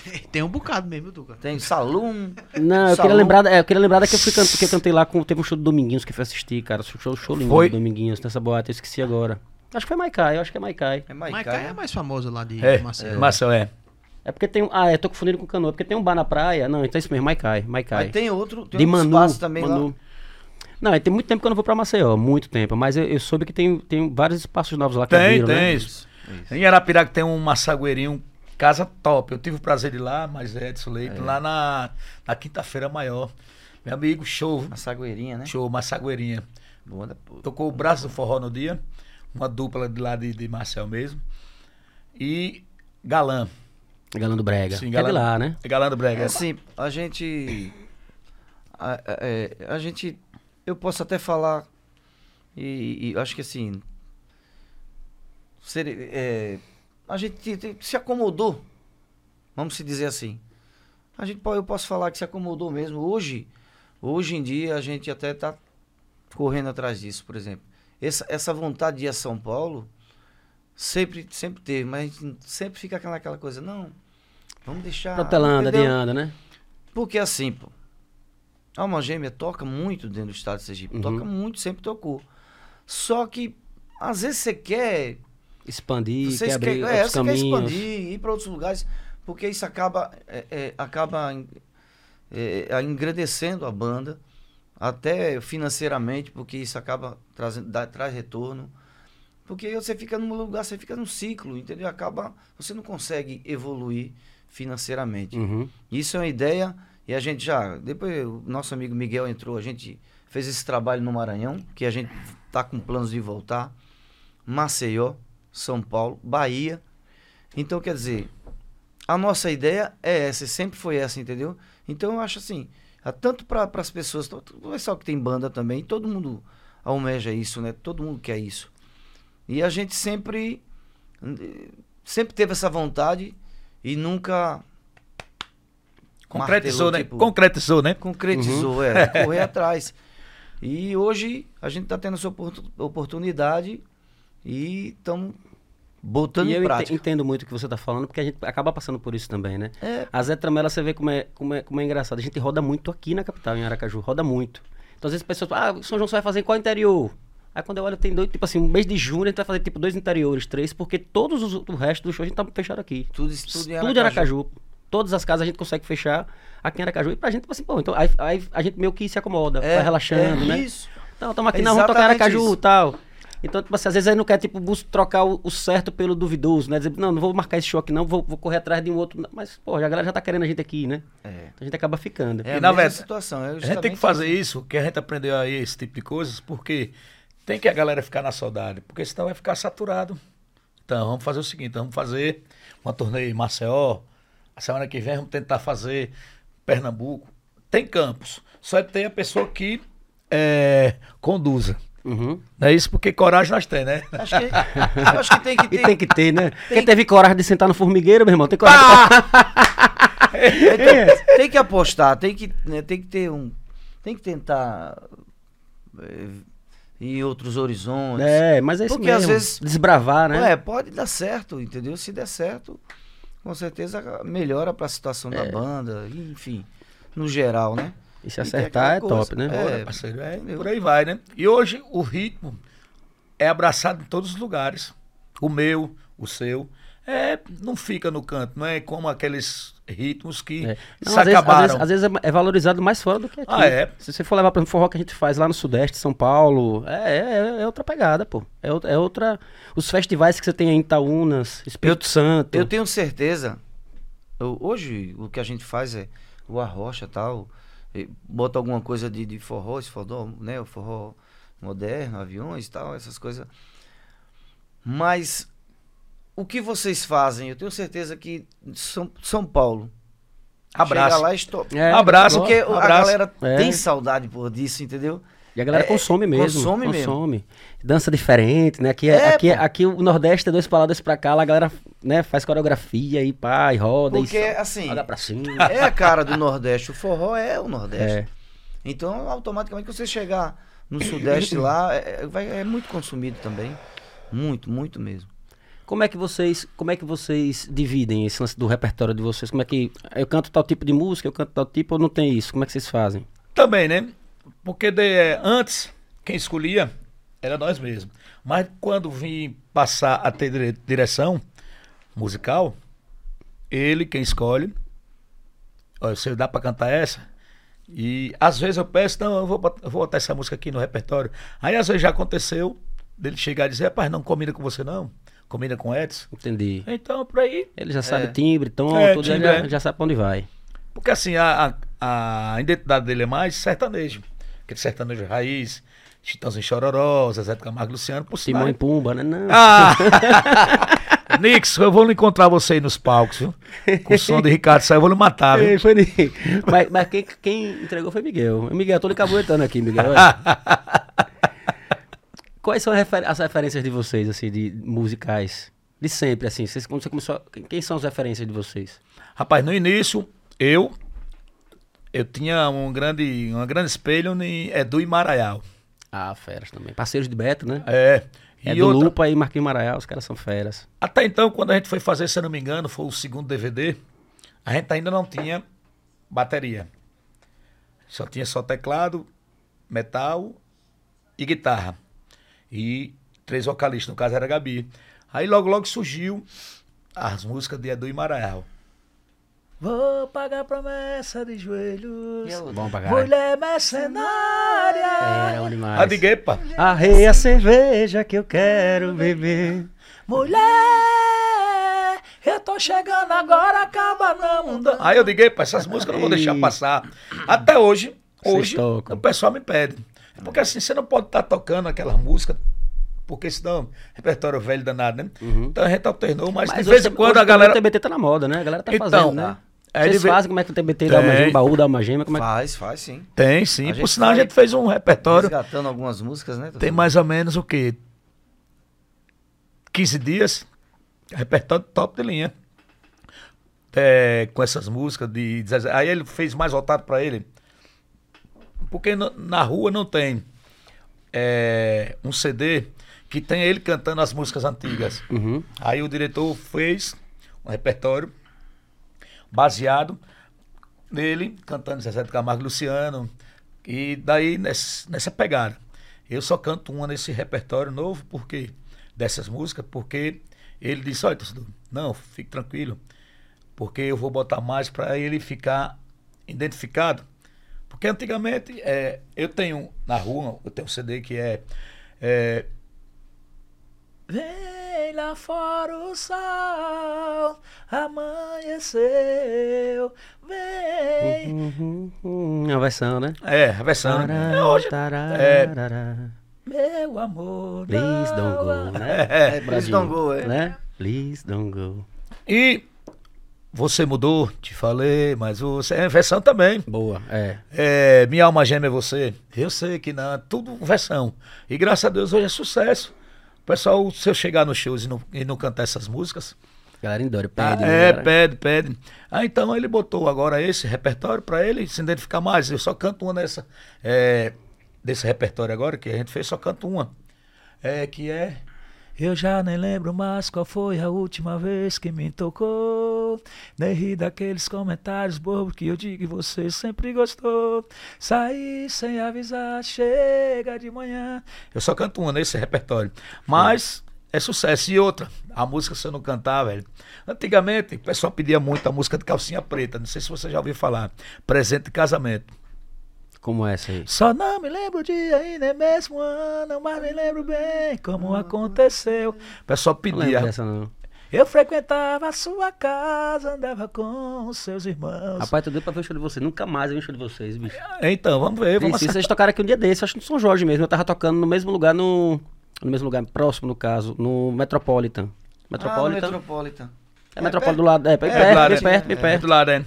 Tem um bocado mesmo, Duca. Tem Salum. Não, eu queria lembrar, é, eu queria lembrar da que eu, fui can- que eu cantei lá com. Teve um show do Dominguinhos que eu fui assistir, cara. Show, show lindo Foi? do Dominguinhos nessa boate, eu esqueci agora. Acho que foi Maikai, eu acho que é Maikai. É Maicá Maicá. é a mais famosa lá de É, Maceió. Marcel, é. É porque tem um. Ah, é, tô confundindo com canoa. Porque tem um bar na praia. Não, então é isso mesmo, Maikai. Maikai. Mas tem outro, tem de outro Manu. espaço também Manu. lá. Não, é, tem muito tempo que eu não vou pra Maceió, muito tempo. Mas eu, eu soube que tem, tem vários espaços novos lá que Tem, abriram, tem. né? Isso. Em Arapiraca tem um massagueirinho, casa top. Eu tive o prazer de ir lá, mas é Edson Leite, lá na, na quinta-feira maior. Meu amigo, show, A Sagueirinha, né? show, massagueirinha. Boa. Tocou o braço do forró no dia, uma dupla de lá de, de Marcel mesmo. E Galã. Galã do Brega. Sim, que é de Galã- lá, né? Galã do Brega. É assim, a gente. A, a- é, a gente. Eu posso até falar. E, e acho que assim. ser- é, a gente te- te- se acomodou. Vamos se dizer assim. A gente, eu posso falar que se acomodou mesmo. Hoje, hoje em dia, a gente até está correndo atrás disso, por exemplo. Essa, essa vontade de ir a São Paulo sempre, sempre teve, mas a gente sempre fica aquela, aquela coisa, não. Vamos deixar. Protelando, adiando, né? Porque assim, pô. A Alma Gêmea toca muito dentro do estado de Sergipe. Uhum. Toca muito, sempre tocou. Só que, às vezes você quer. Expandir, Você quer abrir quer, outros é, você quer caminhos. expandir, ir para outros lugares, porque isso acaba, é, é, acaba é, é, engrandecendo a banda, até financeiramente, porque isso acaba trazendo, dá, traz retorno. Porque aí você fica num lugar, você fica num ciclo, entendeu? Acaba. Você não consegue evoluir financeiramente. Uhum. Isso é uma ideia e a gente já. Depois o nosso amigo Miguel entrou, a gente fez esse trabalho no Maranhão, que a gente tá com planos de voltar. Maceió, São Paulo, Bahia. Então, quer dizer, a nossa ideia é essa, sempre foi essa, entendeu? Então eu acho assim, ah, tanto para as pessoas, to- o pessoal que tem banda também, todo mundo almeja isso, né? Todo mundo quer isso. E a gente sempre sempre teve essa vontade e nunca Concretizou, martelou, né? tipo, Concretizou, né? concretizou, é, correr atrás. E hoje a gente está tendo essa oportu- oportunidade e estamos botando E eu em ente- prática. entendo muito o que você tá falando, porque a gente acaba passando por isso também, né? É, A Zé Tramela, você vê como é, como, é, como é engraçado. A gente roda muito aqui na capital, em Aracaju. Roda muito. Então, às vezes, as pessoas falam, ah, São João só vai fazer em qual interior? Aí, quando eu olho, tem dois, tipo assim, um mês de junho, a gente vai fazer, tipo, dois interiores, três, porque todos os, o resto do show a gente tá fechado aqui. tudo, tudo em Tudo de Aracaju. Todas as casas a gente consegue fechar aqui em Aracaju. E pra gente, tipo assim, pô, então aí, aí a gente meio que se acomoda, É, vai relaxando, é né? Isso. Então, estamos aqui É na rua tocar Aracaju e tal. Então, tipo assim, às vezes aí não quer, tipo, trocar o, o certo pelo duvidoso, né? Dizer, não, não vou marcar esse show aqui, não, vou, vou correr atrás de um outro. Mas, pô, já a galera já tá querendo a gente aqui, né? É. Então a gente acaba ficando. É a E na verdade, situação. É A gente tem que fazer isso, que a gente aprendeu aí esse tipo de coisas, porque tem que a galera ficar na saudade, porque senão vai ficar saturado. Então, vamos fazer o seguinte, vamos fazer uma turnê em Maceió, a semana que vem vamos tentar fazer Pernambuco. Tem campos, só tem a pessoa que é, conduza. Uhum. Não é isso? Porque coragem nós temos, né? Acho que, acho que tem que E ter. tem que ter, né? Quem teve coragem de sentar no formigueiro, meu irmão, tem coragem. Então, tem que apostar, tem que, né, tem que ter um. Tem que tentar é, ir em outros horizontes. É, mas é isso Porque mesmo. às vezes- Desbravar, né? É, pode dar certo, entendeu? Se der certo, com certeza melhora pra situação É. da banda, enfim, no geral, né? E se E acertar é aquela coisa. top, né? É. Bora, parceiro, é, por aí vai, né? E hoje o ritmo é abraçado em todos os lugares. O meu, o seu. É, não fica no canto, não é como aqueles ritmos que É. Não, se às, vezes, às, acabaram. vezes, às vezes é é valorizado mais fora do que aqui. Ah, é? Se você for levar para o forró que a gente faz lá no Sudeste, São Paulo, é, é, é outra pegada, pô. É, outra- é outra. Os festivais que você tem aí em Itaúnas, Espírito Santo. Eu tenho certeza. eu- hoje o que a gente faz é o arrocha tal. e Bota alguma coisa de, de forró, esse forró, né? O forró moderno, aviões e tal, essas coisas. Mas o que vocês fazem? Eu tenho certeza que São, São Paulo. Abraço. Chega lá e esto- É, Abraço. Porque a abraço. galera É. tem saudade por disso, entendeu? E a galera É, consome mesmo. consome mesmo. consome. Dança diferente, né? Aqui, é, É, aqui, pô. aqui o Nordeste é dois pra lá, dois pra cá. Lá a galera né, faz coreografia e pá, e roda. Porque, e assim, Joga pra cima. é a cara do Nordeste. O forró é o Nordeste. É. Então, automaticamente, quando você chegar no Sudeste lá, é, é- vai- é muito consumido também. Muito, muito mesmo. Como é que vocês, como é que vocês dividem esse lance do repertório de vocês? Como é que eu canto tal tipo de música, eu canto tal tipo ou não tem isso? Como é que vocês fazem? Também, né? Porque de- antes, quem escolhia era nós mesmos. Mas quando vim passar a ter dire- direção musical, ele quem escolhe. Olha, você dá pra cantar essa? E às vezes eu peço, não, eu vou, eu vou botar essa música aqui no repertório. Aí às vezes já aconteceu dele chegar e dizer, rapaz, não combina com você não, combina com Edson. Entendi. Então, por aí, Ele já sabe É. timbre, tom, É, tudo, ele timbre, já, é. já sabe pra onde vai. Porque assim, a, a, a identidade dele é mais sertanejo. Aquele sertanejo raiz, Chitãozinho Chororó, Zezé de Camargo Luciano, por sinal. e Pumba, né? Não. Ah! Nix, eu vou encontrar você aí nos palcos, viu? Com o som de Ricardo Sá, eu vou lhe matar, Ei, viu? foi de- mas mas quem, quem entregou foi Miguel. Miguel, tô lhe cabuetando aqui, Miguel. Quais são as refer- as referências de vocês, assim, de musicais? De sempre, assim. Vocês, quando você começou. Quem são as referências de vocês? Rapaz, no início, eu eu tinha um grande, um grande espelho em Edu e Maraial. Ah, feras também. Parceiros de Beto, né? É. É E do outra, Lupa e Marquinhos Maraial, os caras são feras. Até então, quando a gente foi fazer, se eu não me engano, foi o segundo DVD, a gente ainda não tinha bateria. Só tinha só teclado, metal e guitarra. E três vocalistas, no caso era a Gabi. Aí logo, logo surgiu as músicas de Edu e Maraial. Vou pagar promessa de joelhos. Bom pra caralho. Mulher mercenária. Era bom demais. A de Guepa. Arrei a cerveja que eu quero beber. Mulher, eu tô chegando agora, acaba não dando. Aí eu digo, "Epa, essas músicas eu não vou deixar Ei. passar. Até hoje, hoje, o pessoal me pede. Porque assim, você não pode estar tocando aquela música, porque senão, repertório velho danado, né? Então a gente alternou, mas, de hoje vez em tem- quando a galera... O TBT tá na moda, né? A galera tá Então, fazendo, né? é, Vocês de ve- fazem como é que o TBT dá uma Tem. gema, baú dá uma gema, como é que... Faz, faz sim. Tem, sim. A Por sinal, a gente fez um repertório, Resgatando algumas músicas, né? tem mais ou menos o quê? 15 dias, repertório top de linha. É, com essas músicas de. Aí ele fez mais voltado pra ele. Porque na rua não tem é, um CD que tem ele cantando as músicas antigas. Uhum. Aí o diretor fez um repertório baseado nele, cantando Zezé de Camargo e Luciano. E daí nessa, nessa pegada. Eu só canto uma nesse repertório novo, porque dessas músicas, porque ele disse, olha, torcedor, não, fique tranquilo, porque eu vou botar mais para ele ficar identificado. Porque antigamente é, eu tenho na rua, eu tenho um CD que é, é Vem lá fora o sol, amanheceu, vem. Uhum, uhum, é uma versão, né? É, a versão. né? É, hoje, Tarararara. meu amor. Please don't go, né? É, É, Please don't go, é. Né? Please don't go. E você mudou, te falei, mas você é versão também. Boa, é. É, minha alma gêmea é você. Eu sei que não, tudo versão. E graças a Deus hoje é sucesso. O pessoal, se eu chegar nos shows e não, e não cantar essas músicas, Galera em Dória, Ah, pede. é, né, galera? pede, pede. Ah, então ele botou agora esse repertório pra ele se identificar mais. Eu só canto uma dessa, é, desse repertório agora, que a gente fez, só canto uma. É, que é. Eu já nem lembro mais qual foi a última vez que me tocou. Nem ri daqueles comentários bobos que eu digo que você sempre gostou. Saí sem avisar, chega de manhã. Eu só canto uma nesse repertório. Mas é sucesso. E outra, a música se eu não cantar, velho. Antigamente, o pessoal pedia muito a música de calcinha preta. Não sei se você já ouviu falar. Presente de casamento. Como é essa aí? Só não me lembro o dia e nem mesmo ano, mas me lembro bem como aconteceu. O pessoal Não lembro pedia. dessa, não. Eu frequentava a sua casa, andava com os seus irmãos. Rapaz, tô doido pra ver o show de vocês. Nunca mais eu vi um show de vocês, bicho. Então, vamos ver, vamos acertar. vocês tocaram aqui um dia desse, acho que no São Jorge mesmo. Eu tava tocando no mesmo lugar, no. No mesmo lugar, próximo no caso, no Metropolitan. Metropolitan. Ah, Metropolitan. é Metropolitan do lado, é, bem É, perto, do lado, bem é. perto, bem É, perto. do lado, é.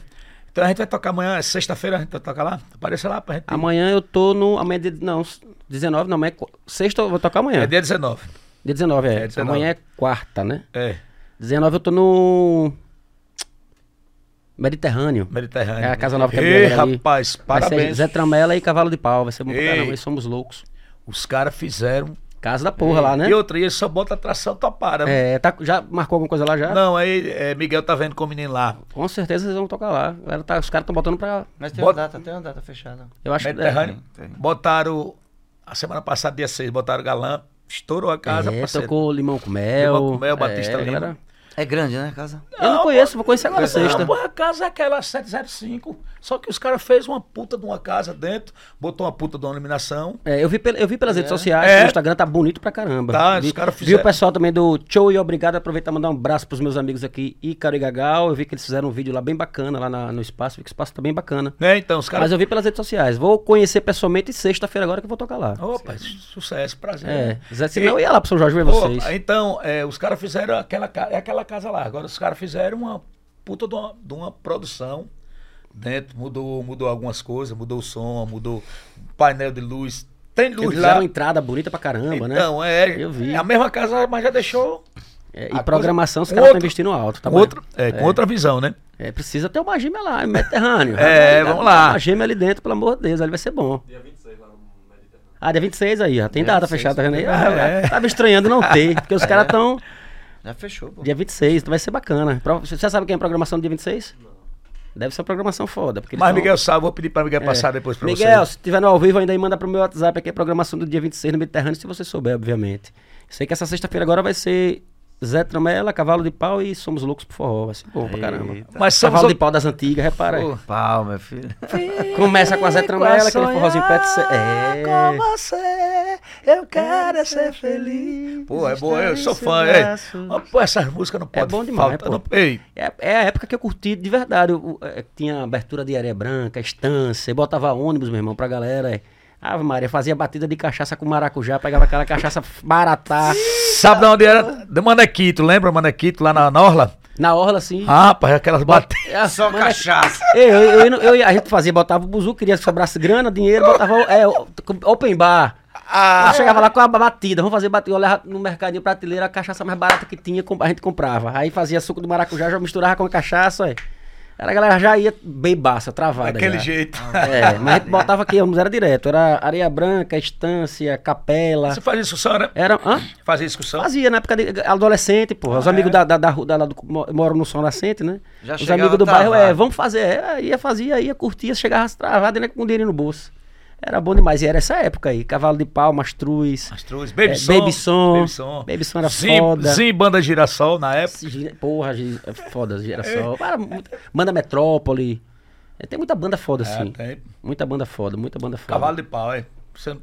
Então a gente vai tocar amanhã, é sexta-feira, a gente vai tocar lá. Apareça lá pra gente. Amanhã eu tô no. Amanhã é de, não, 19, não, amanhã é. Sexta eu vou tocar amanhã. É dia 19. Dia 19, é. É, 19. Amanhã é quarta, né? É, 19 eu tô no. Mediterrâneo. Mediterrâneo. É a casa nova que Ei, abriu ali. rapaz, Vai ser parabéns. Zé Tramela e Cavalo de Pau. Vai ser pra Ei. caramba. Eles somos loucos. Os caras fizeram. Casa da porra lá, né? E outra, e eles só bota atração topada. É, tá, já marcou alguma coisa lá já? Não, aí é, Miguel tá vendo com o menino lá. Com certeza vocês vão tocar lá. Tá- os caras estão botando pra. Mas tem Bota- uma data, tem uma data fechada. Eu acho que. Mediterrâneo. tem. Botaram. A semana passada, dia 6, botaram galã. Estourou a casa. é, parceiro. tocou Limão com Mel. Limão com Mel, Batista é, Lima. É grande, né, a casa? Eu não conheço, vou conhecer agora sexta. Não, porra, a casa é aquela 705. Só que os caras fez uma puta de uma casa dentro, botou uma puta de uma iluminação. É, eu vi, pel- eu vi pelas redes sociais, É. o Instagram tá bonito pra caramba. Tá, vi, os caras vi fizeram- o pessoal também do Show e Obrigado, aproveitar e mandar um abraço pros meus amigos aqui, Ícaro e Gagal. Eu vi que eles fizeram um vídeo lá bem bacana, lá na- no espaço, vi que o espaço tá bem bacana. Né? Então, os Mas caras. eu vi pelas redes sociais. Vou conhecer pessoalmente sexta-feira agora que eu vou tocar lá. Opa, sucesso, prazer. É, Zé, senão eu ia lá pro São Jorge ver vocês. Então, é, os caras fizeram aquela, é aquela casa lá. Agora os caras fizeram uma puta de uma, de uma produção dentro. Mudou, mudou algumas coisas, mudou o som, mudou o painel de luz. Tem Eles luz fizeram lá. uma entrada bonita pra caramba, né? Então, é. Eu vi. é a mesma casa, mas já deixou É, a e programação, os coisa- caras estão outro- investindo alto. Tá com, outra, é, com outra visão, né? É, precisa ter uma gêmea lá, Mediterrâneo. É, vamos lá. Uma gêmea ali dentro, pelo amor de Deus, ali vai ser bom. Dia 26 lá no Mediterrâneo. Ah, dia 26 aí, já tem data 26, fechada, tá vendo aí? é. Ah, Tava estranhando não ter, porque os caras estão Já fechou, pô. dia 26, então vai ser bacana. Você já sabe quem é a programação do dia 26? Não. Deve ser uma programação foda. Porque Mas Miguel sabe, vou pedir para Miguel É. passar depois para você. Miguel, se tiver no ao vivo ainda manda pro meu WhatsApp aqui a programação do dia 26 no Mediterrâneo, se você souber, obviamente. Sei que essa sexta-feira agora vai ser Zé Tramela, Cavalo de Pau e Somos Loucos por Forró. Vai ser bom pra caramba. Mas somos Cavalo de Pau das antigas, repara aí. Pau, meu filho. Começa com a Zé Tramela, aquele forrozinho pé de ser. É. Com você, eu quero é ser feliz. Pô, é bom, eu sou fã. É. Pô, essas músicas não É podem bom demais, faltar. pô. Não, ei, É, é a época que eu curti de verdade. Eu- é, tinha abertura de areia branca, estância, botava ônibus, meu irmão, pra galera. é. Ave Maria, fazia batida de cachaça com maracujá, pegava aquela cachaça baratá. sabe de onde era? De Manequito, lembra Manequito lá na Norla? Na orla, assim. Ah, rapaz, aquelas batidas. É, Só mano, cachaça. Eu, eu, eu, eu, eu- a gente fazia, botava o buzu, queria que sobrasse grana, dinheiro, botava é, open bar. Ah, Eu chegava lá com a batida, vamos fazer batida. Eu olhava no mercadinho prateleira, a cachaça mais barata que tinha, com- a gente comprava. Aí fazia suco do maracujá, já misturava com a cachaça, ué. Era a galera já ia bebaça, travada. daquele já. jeito. É, mas a gente botava aqui, era direto. Era areia branca, estância, capela. Você fazia discussão, né? Era. Hã? Fazia discussão. Fazia na época de adolescente, pô. Os Ah, amigos é? da, da, da, rua- da, lá do, mo- moram no Som Nascente, né? Já Os amigos do bairro, é, travado. vamos fazer. É, ia, fazia, ia, curtia, chegava travado, né, com dinheiro no bolso. Era bom demais. E era essa época aí. Cavalo de pau, mastruz. Astruz, é, Baby Som. Baby Som. Baby Som. Baby Som era Zim, foda. Zim Banda Girassol na época. Porra, é foda. Era muito- Banda Metrópole. É, tem muita banda foda, É, assim. tem. Muita banda foda, muita banda foda. Cavalo de pau, é. Se não,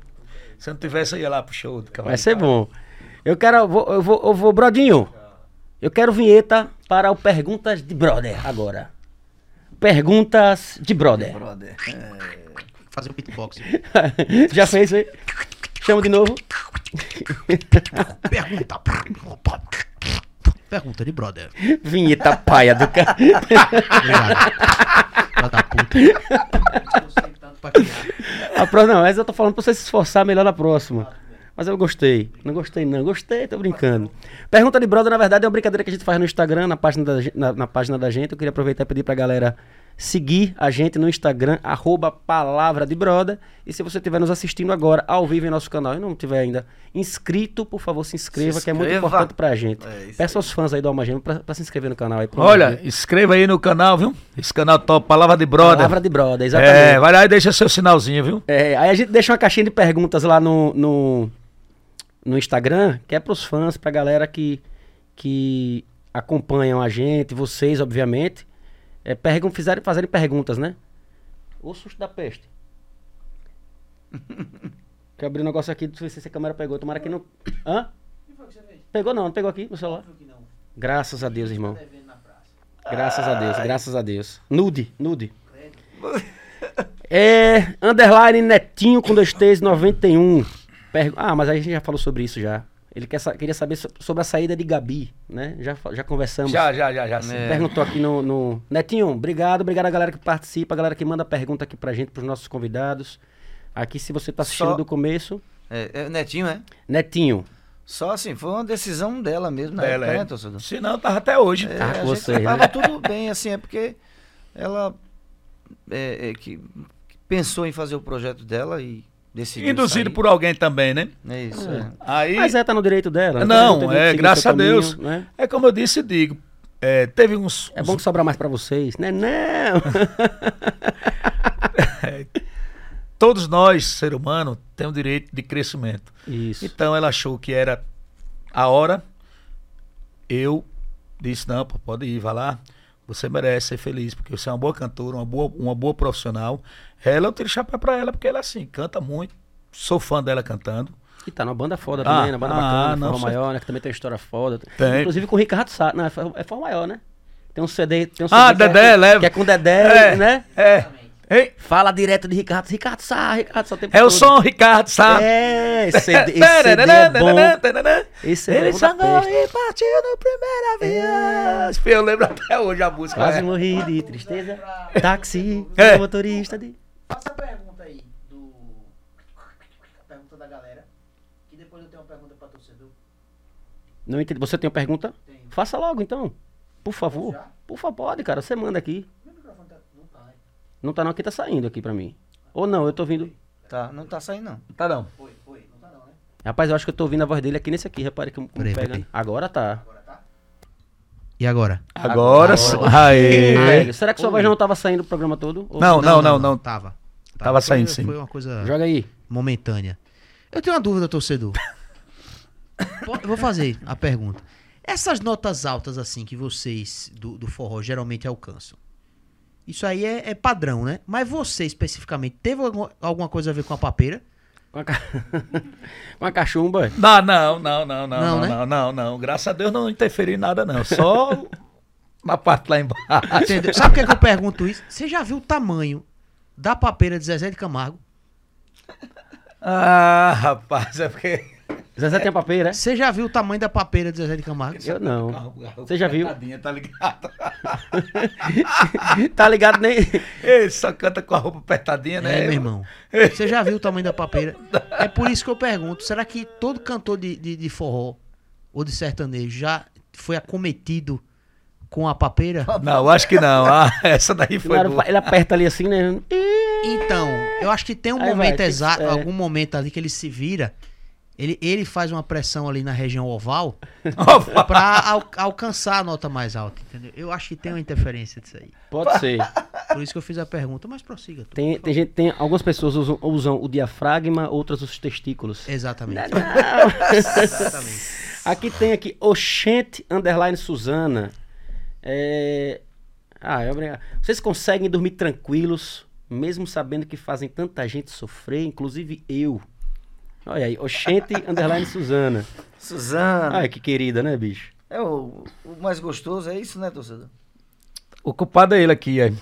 se não tivesse, eu ia lá pro show do Cavalo Vai de ser Pau. bom. Eu quero. Eu vou, eu vou, eu vou, Brodinho. Eu quero vinheta para o Perguntas de Brother agora. Perguntas de Brother. Brother. Fazer um beatbox. Já fez aí? Chama de novo. Pergunta. Pergunta de brother. Vinheta paia do cara. Obrigado. Da puta. A próxima, não, mas eu tô falando pra você se esforçar melhor na próxima. Mas eu gostei. Não gostei, não. Gostei, tô brincando. Pergunta de brother, na verdade, é uma brincadeira que a gente faz no Instagram, na página da, na, na página da gente. Eu queria aproveitar e pedir pra galera seguir a gente no Instagram, arroba palavra de brother. E se você estiver nos assistindo agora, ao vivo em nosso canal, e não tiver ainda inscrito, por favor, se inscreva, Se que é muito inscreva. importante pra gente. É Peça aos fãs aí do Alma Gêmea pra, pra se inscrever no canal aí. Olha, inscreva aí no canal, viu? Esse canal top, Palavra de Brother. Palavra de brother, exatamente. É, vai lá e deixa seu sinalzinho, viu? É, aí a gente deixa uma caixinha de perguntas lá no, no, no Instagram, que é pros fãs, pra galera que, que acompanham a gente, vocês, obviamente, é, pergun fizerem, fazerem perguntas, né? O susto da peste. Quer abrir um negócio aqui, não sei se a câmera pegou, tomara que não... Hã? Pegou não, não pegou aqui no celular? Graças a Deus, irmão. Graças a Deus, graças a Deus. Nude, nude. É, underline Netinho com dois T's 91. Pergu- ah, mas aí a gente já falou sobre isso já. Ele quer, queria saber so- sobre a saída de Gabi, né? Já, já conversamos. Já, já, já, já. sim. É. Perguntou aqui no, no- Netinho, obrigado, obrigado a galera que participa, a galera que manda pergunta aqui pra gente, pros nossos convidados. Aqui, se você tá assistindo Só- do começo. É, é, Netinho, é? Netinho, Só assim, foi uma decisão dela mesmo, na Dela, época, é. né, torcedor? Se não, tava até hoje. É, Tava a com gente vocês, né? tava tudo bem, assim, é porque ela é, é, que, que pensou em fazer o projeto dela e decidiu Induzido sair. por alguém também, né? É isso, É. é. Aí, mas é, tá no direito dela. né? Não, é, graças a Deus. caminho, né? é como eu disse e digo. é, teve uns. É uns- bom que sobra mais pra vocês, né? Não! Todos nós, ser humano, temos direito de crescimento. Isso. Então ela achou que era a hora. Eu disse, não, pô, pode ir, vai lá. Você merece ser feliz, porque você é uma boa cantora, uma boa, uma boa profissional. Ela, eu tiro chapéu pra ela, porque ela, assim, canta muito. Sou fã dela cantando. E tá numa banda foda Ah, também, na banda ah, bacana, não, Maior, né? Que também tem uma história foda. Tem. Inclusive com o Ricardo Sá. Não, é é Forró Maior, né? Tem um CD. Tem um Ah, CD que Dedé, é, leva. Que é com Dedé, né? É. Ei, Fala direto de Ricardo. Ricardo Sá, Ricardo Sá o tempo é o todo. som, Ricardo, sabe? É, esse CD, esse CD é bom. Esse é Ele peste. e partiu no primeiro avião. Eu lembro até hoje a música. Quase é. morri de tristeza. Táxi, É. motorista de... Faça a pergunta aí do. Pergunta da galera. Que depois eu tenho uma pergunta pra torcedor. Não entendi. Você tem uma pergunta? Tenho. Faça logo, então. Por favor. Já? Por favor, pode, cara. Você manda aqui. Meu microfone tá. Não tá, né? Não tá não, aqui tá saindo aqui pra mim. Ou não, eu tô ouvindo... Tá, não tá saindo, não. Tá não. Foi, foi. Não tá não, né? Rapaz, eu acho que eu tô ouvindo a voz dele aqui nesse aqui. Repare que como Peraí, pega. Agora tá. Agora tá? E agora? Agora sim. Aê. Será que sua voz não tava saindo o programa todo? Ou- Não, não, não, não. Tava. Tava saindo, foi, sim. Foi uma coisa Joga aí. momentânea. Eu tenho uma dúvida, torcedor. Eu vou fazer a pergunta. Essas notas altas, assim, que vocês do, do forró geralmente alcançam. Isso aí é, é padrão, né? Mas você, especificamente, teve alguma, alguma coisa a ver com a papeira? Com a, ca... com a cachumba. Não, não, não, não, não, Não, não, né? não, não, não. Graças a Deus não interferi em nada, não. Só na parte lá embaixo. Entendeu? Sabe por que, que eu pergunto isso? Você já viu o tamanho da papeira de Zezé de Camargo? Ah, rapaz, é porque. Zezé tem a papeira, é? Você já viu o tamanho da papeira de Zezé de Camargo? Eu não. Você já viu? Tá ligado? tá ligado nem. Ele só canta com a roupa apertadinha, né? É, meu irmão. Você já viu o tamanho da papeira? É por isso que eu pergunto: será que todo cantor de, de, de forró ou de sertanejo já foi acometido com a papeira? Não, acho que não. Ah, essa daí foi Claro, boa. ele aperta ali assim, né? Então, eu acho que tem um Aí vai, momento que- exato, é. algum momento ali que ele se vira. Ele, ele faz uma pressão ali na região oval pra al- alcançar a nota mais alta, entendeu? Eu acho que tem uma interferência disso aí. Pode ser. Por isso que eu fiz a pergunta, mas prossiga. tu. Tem, tem gente, tem, algumas pessoas usam, usam o diafragma, outras os testículos. Exatamente. Não, não. Exatamente. Aqui tem aqui Oxente Underline Suzana. É... Ah, é obrigado. Vocês conseguem dormir tranquilos, mesmo sabendo que fazem tanta gente sofrer, inclusive eu. Olha aí, Oxente Underline Suzana. Suzana. Ai, que querida, né, bicho? É o, o mais gostoso, é isso, né, torcedor? O culpado é ele aqui, é.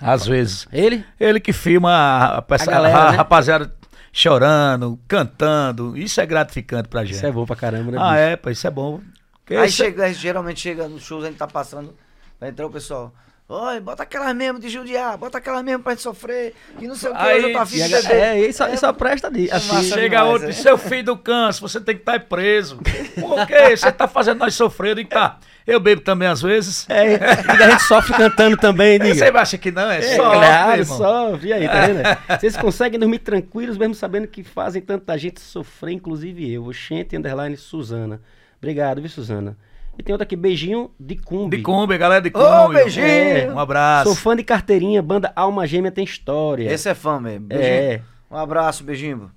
Às vezes. Ele? Ele que filma a, a, peça- A galera, a né? rapaziada chorando, cantando. Isso é gratificante pra gente. Isso é bom pra caramba, né, ah, bicho? é, pô, isso é bom. Porque Aí isso- chega, aí geralmente chega nos shows, a gente tá passando, vai entrar o pessoal. Oi, bota aquelas mesmo de judiar, bota aquelas mesmo pra gente sofrer, que não sei o que, Aí, hoje eu tô afim E de ga- beber. é, isso, isso presta de. Assim, massa Chega demais, outro, é. seu filho do câncer, você tem que estar preso. Por quê? Você tá fazendo nós sofrer, eu digo, tá. Eu bebo também às vezes. É, e a gente sofre cantando também, diga. Você acha que não? É, É, só. claro, sofre. E aí, tá vendo? Vocês conseguem dormir tranquilos, mesmo sabendo que fazem tanta gente sofrer, inclusive eu. Oxente, underline, Suzana. Obrigado, viu, Suzana? E tem outra aqui, beijinho de Cumbi. De Cumbi, galera de Ô, Cumbi. beijinho! É. Um abraço. Sou fã de carteirinha, banda Alma Gêmea tem história. Esse é fã mesmo. Beijinho. É. Um abraço, beijinho.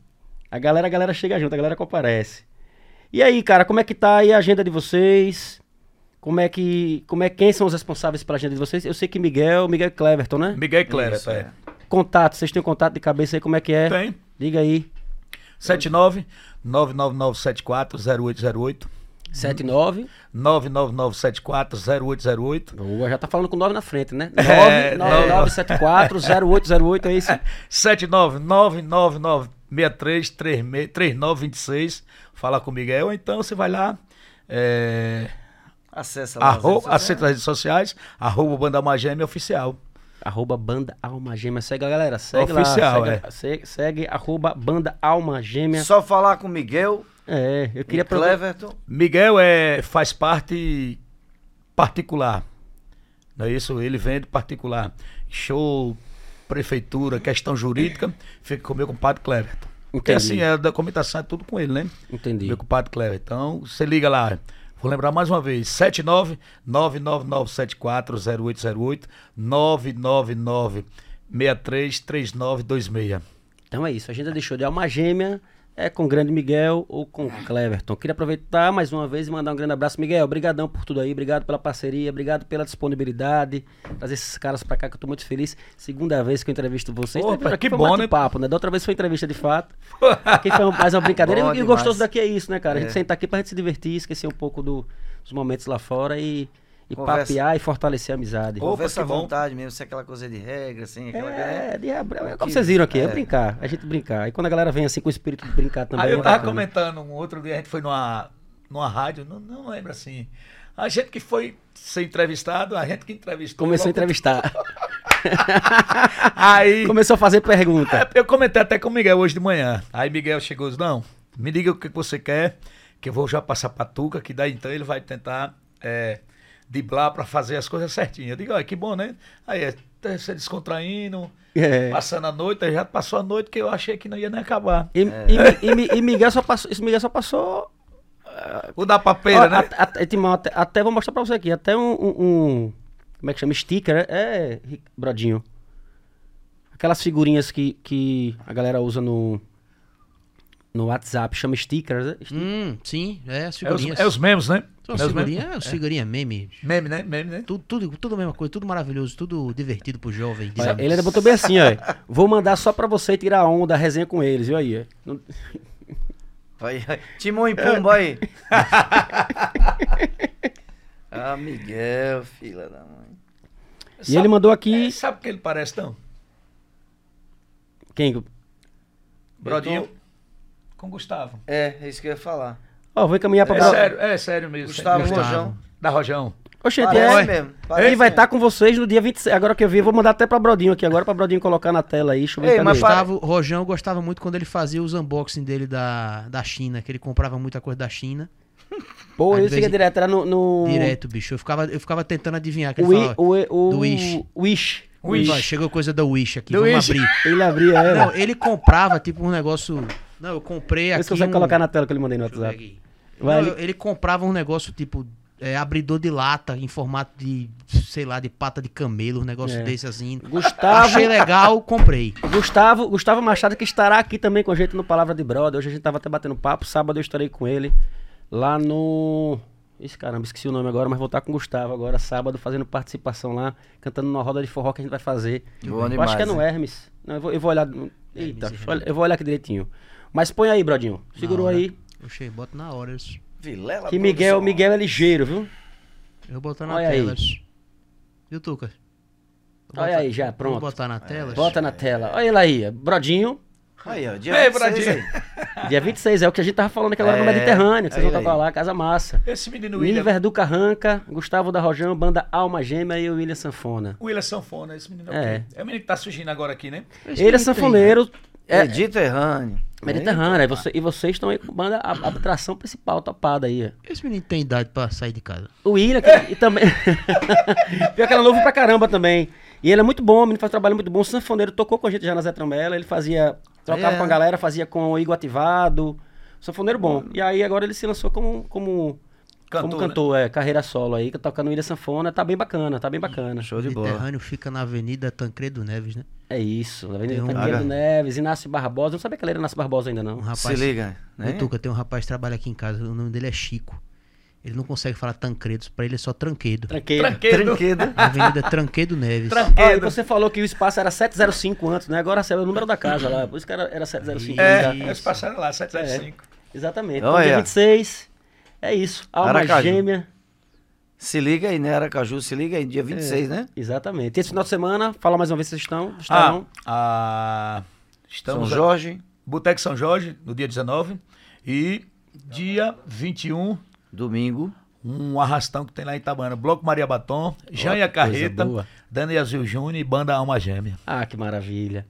A galera, a galera chega junto, a galera comparece. E aí, cara, como é que tá aí a agenda de vocês? Como é que. Como é, quem são os responsáveis pela agenda de vocês? Eu sei que Miguel, Miguel Cleverton, né? Miguel Clever, Isso, é. Contato, vocês têm contato de cabeça aí, como é que é? Tem. Diga aí. 79 99974 0808 79. 99974 0808 Boa, já tá falando com 9 na frente, né? É, 99974 0808, é isso? 79999633926. Fala com o Miguel, ou então você vai lá. É, Acessa lá. as arro, redes sociais. acessa as redes sociais, arroba Banda Alma Gêmea Oficial. Arroba Banda Alma Gêmea. Segue, galera. Segue Oficial, lá. é. Segue, segue, segue arroba Banda Alma Gêmea. Só falar com o Miguel É, eu queria aproveitar- Cleverton. Miguel é, faz parte particular. Não é isso? Ele vende particular. Show, prefeitura, questão jurídica, fica com o meu compadre Cleverton. Porque assim, a documentação é tudo com ele, né? Entendi. Meu compadre Clever. Então, você liga lá. Vou lembrar mais uma vez: 79 99974 0808 999 633926. Então é isso. A agenda deixou de Alma Gêmea. É com o grande Miguel ou com o Cleverton. Queria aproveitar mais uma vez e mandar um grande abraço. Miguel, obrigadão por tudo aí. Obrigado pela parceria. Obrigado pela disponibilidade. Trazer esses caras pra cá que eu tô muito feliz. Segunda vez que eu entrevisto vocês. Opa, que foi bom, um né? papo, né? Da outra vez foi entrevista de fato. Aqui foi mais uma brincadeira. Bom e o gostoso daqui é isso, né, cara? A gente É. senta aqui pra gente se divertir, esquecer um pouco do- dos momentos lá fora e, e Conversa. papear e fortalecer a amizade. Opa, Conversa à que bom. vontade mesmo, se é aquela coisa de regra, assim, aquela É, de, é, como Que- vocês viram aqui, é. é. brincar, a gente brincar. E quando a galera vem assim com o espírito de brincar também. Aí é eu tava bacana. comentando um outro dia, a gente foi numa, numa rádio, não, não lembro assim. A gente que foi ser entrevistado, a gente que entrevistou. Começou a entrevistar. Aí. Começou a fazer pergunta. É, eu comentei até com o Miguel hoje de manhã. Aí Miguel chegou e disse, não, me diga o que você quer, que eu vou já passar pra Tuca, que daí então ele vai tentar é, driblar pra fazer as coisas certinhas. Eu digo, olha, que bom, né? Aí é, tá se descontraindo, É. passando a noite, aí já passou a noite que eu achei que não ia nem acabar. E, e- e Mi- e Miguel só passou. Miguel só passou. O da papeira, Ó, né? at- at- Timão, até, até vou mostrar pra você aqui. Até um. um- como é que chama? Sticker, né? é, Brodinho. Aquelas figurinhas que, que a galera usa no. No WhatsApp, chama stickers. né? Hum, sim, é as É os, figurinhas. é os memes, né? São É os figurinhas, memes. é, as figurinhas meme. Meme, né? Meme, né? Tudo, tudo, tudo a mesma coisa, tudo maravilhoso, tudo divertido pro jovem. Olha, ele ainda botou bem assim, ó. Vou mandar só pra você tirar onda, a resenha com eles, viu aí? Não- Vai, vai. Timão e Pumba aí. ah, Miguel, filha da mãe. E ele mandou aqui. É, sabe o que ele parece, não? Quem? Brodinho com Gustavo. É, é isso que eu ia falar. Ó, vou encaminhar pra É sério, é sério mesmo. Gustavo sério. Rojão. Da Rojão. Oxente, Parece é. mesmo. Ele vai estar mesmo. com vocês no dia 26. Agora que eu vi, eu vou mandar até pra Brodinho aqui agora, pra Brodinho colocar na tela aí. Deixa eu ver Ei, mas ele. para- Gustavo, Rojão gostava muito quando ele fazia os unboxing dele da, da China, que ele comprava muita coisa da China. Pô, Às ele vezes- fica direto, era no. no... Direto, bicho. Eu ficava, eu ficava tentando adivinhar. Que O, ele falava, o, I- o, do Wish. Wish. Wish. "Ó, chegou coisa da Wish aqui, Do vamos Wish. abrir. Ele abria ela. Não, ele comprava tipo um negócio... Não, eu comprei aqui se consegue um... colocar na tela que eu lhe mandei no Deixa WhatsApp. Não, ele- ele comprava um negócio tipo é, abridor de lata em formato de, sei lá, de pata de camelo, um negócio É. desse assim. Gustavo, Achei legal, comprei. Gustavo, Gustavo Machado que estará aqui também com a gente no Palavra de Brother. Hoje a gente tava até batendo papo. Sábado eu estarei com ele lá no. Esse caramba, esqueci o nome agora, mas vou estar com o Gustavo agora, sábado, fazendo participação lá, cantando numa roda de forró que a gente vai fazer. Bom eu acho que é demais, no? Hermes. Não, eu, vou, eu vou olhar. Eita, Hermes eu vou olhar aqui direitinho. Mas põe aí, Brodinho. Segurou aí. Oxê, bota na hora. isso. Vilela Que Miguel. Miguel é ligeiro, viu? Eu vou botar na Olha aí. tela. isso. Viu, Tuca? Vou Olha botar- aí, já, Vou pronto. botar na tela. Bota na tela. Olha ele aí, Brodinho. Aí, ó, dia Ei, 26 Bradinho. aí. Dia 26, é o que a gente tava falando aquela hora no É, Mediterrâneo, que vocês vão aí, tocar aí. lá, Casa Massa. Esse menino William. Niver do Carranca, Gustavo da Rojão, banda Alma Gêmea e o William Sanfona. William Sanfona, esse menino é, É. o quê? É o menino que tá surgindo agora aqui, né? Ele é sanfoneiro, é, Mediterrâneo. Mediterrâneo, aí você- e vocês estão aí com banda, a, a atração principal topada aí. Esse menino tem idade pra sair de casa. O William, que, e também. Pior que ele é novo pra caramba também. E ele é muito bom, o menino faz um trabalho muito bom. O sanfoneiro tocou com a gente já na Zé Trambela, ele fazia. Trocava É. com a galera, fazia com o Igor Ativado. Sanfoneiro bom. E aí agora ele se lançou como, como Cantor, como né? cantor, é, carreira solo aí, tocando Ilha Sanfona, tá bem bacana, tá bem bacana. Show de bola. Mediterrâneo fica na Avenida Tancredo Neves, né? É isso, Avenida Tem um- Tancredo Ah, Neves, Inácio Barbosa, não sabia que ele era Inácio Barbosa ainda Um não. rapaz, Se liga, né? Tuca, tem um rapaz que trabalha aqui em casa, o nome dele é Chico. Ele não consegue falar Tancredo, pra ele é só Tranquedo. Tranqueiro. Tranqueiro. Tranquedo. Avenida Tranquedo Neves. Tranqueiro. Ah, e você falou que o espaço era 705 antes, né? Agora é o número da casa lá, por isso que era, era 705. É, já. eles passaram lá, 705. Exatamente. Então, dia 26, é isso. Alma Aracaju. gêmea. Se liga aí, né, Aracaju? Se liga aí, dia 26, né? Exatamente. Esse final de semana, fala mais uma vez se vocês estão. Ah, Estarão. ah, estamos São Jorge, Boteco São Jorge, no dia 19. E dia 21, domingo. um arrastão que tem lá em Itabana. Bloco Maria Batom, Jânia coisa Carreta. Dani Azul Júnior e Banda Alma Gêmea. Ah, que maravilha.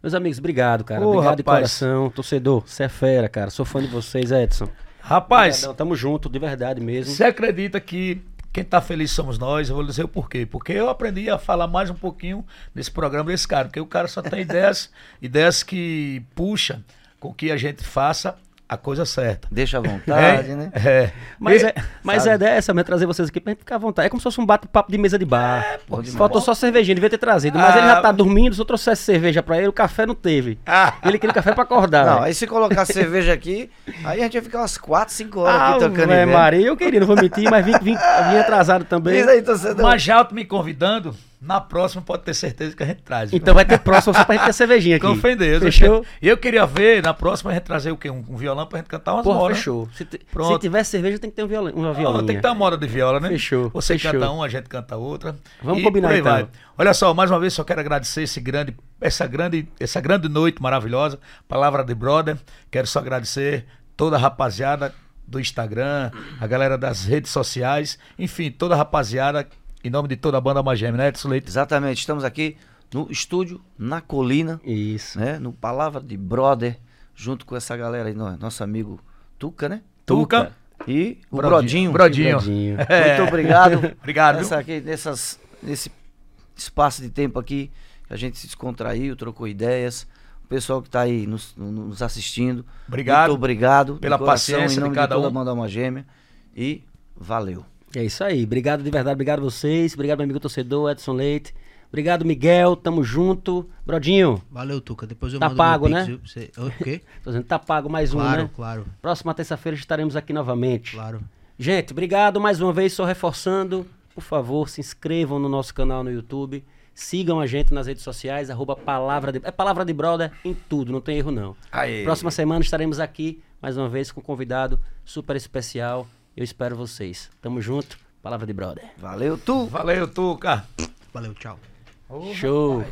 Meus amigos, obrigado, cara. Ô, obrigado de rapaz. coração. Torcedor, você é fera, cara. Sou fã de vocês, Edson. Rapaz, Obrigadão, tamo junto, de verdade mesmo. você acredita que quem tá feliz somos nós? Eu vou dizer o porquê. Porque eu aprendi a falar mais um pouquinho desse programa desse cara. Porque o cara só tem ideias, ideias que puxa com que a gente faça a coisa certa. Deixa à vontade, né? É. Mas, E- é, mas é dessa, mesmo, trazer vocês aqui pra gente ficar à vontade. É como se fosse um bate-papo de mesa de bar. bom demais. Faltou só cervejinha, devia ter trazido. Mas Ah. ele já tá dormindo, se eu trouxesse cerveja pra ele, o café não teve. Ah. Ele queria café pra acordar. Não, aí se colocar cerveja aqui, aí a gente ia ficar umas 4, 5 horas Ah, aqui tocando ideia. Maria, eu queria, não vou mentir, mas vim, vim, vim atrasado também. Diz aí, torcedor. Mas já me convidando, na próxima pode ter certeza que a gente traz. viu? Então vai ter próximo só pra gente ter cervejinha aqui. Com fé em Deus. Fechou? Eu queria ver, na próxima, a gente trazer o quê? Um, um violão pra gente cantar umas Porra, modas. fechou. Se, se tiver cerveja, tem que ter um violão, uma Ah, violinha. tem que ter uma moda de viola, né? Fechou, Você fechou. canta uma, a gente canta outra. Vamos E combinar, então. vai. Olha só, mais uma vez só quero agradecer esse grande, essa grande, essa grande noite maravilhosa, palavra de brother. Quero só agradecer toda a rapaziada do Instagram, a galera das redes sociais, enfim, toda a rapaziada, em nome de toda a banda Mageme, né, Edson Leite? Exatamente, estamos aqui no estúdio, na colina, Isso. né? No Palavra de Brother, junto com essa galera aí, no- nosso amigo Tuca, né? Tuca. E o Brodinho. Brodinho. Brodinho. Brodinho. É. Muito obrigado. Obrigado, Nessa aqui, nessas, nesse espaço de tempo aqui, que a gente se descontraiu, trocou ideias. O pessoal que está aí nos, nos assistindo. Obrigado Muito obrigado. de pela coração, paciência em de nome cada toda um. a banda Alma Gêmea. E valeu. É isso aí. Obrigado de verdade, obrigado a vocês. Obrigado, meu amigo torcedor, Edson Leite. Obrigado, Miguel. Tamo junto. Brodinho, Valeu, Tuca. Depois eu Tá mando pago, meu né? Pix, você. O quê? tô dizendo, tá pago mais um, Claro, né? claro, Próxima terça-feira estaremos aqui novamente. claro. Gente, obrigado mais uma vez, só reforçando. Por favor, se inscrevam no nosso canal no YouTube. Sigam a gente nas redes sociais, arroba palavra de... É palavra de brother em tudo, não tem erro não. Aê. Próxima semana estaremos aqui, mais uma vez, com um convidado super especial. Eu espero vocês. Tamo junto. Palavra de brother. Valeu, tu! Valeu, Tuca. Valeu, tchau. Show.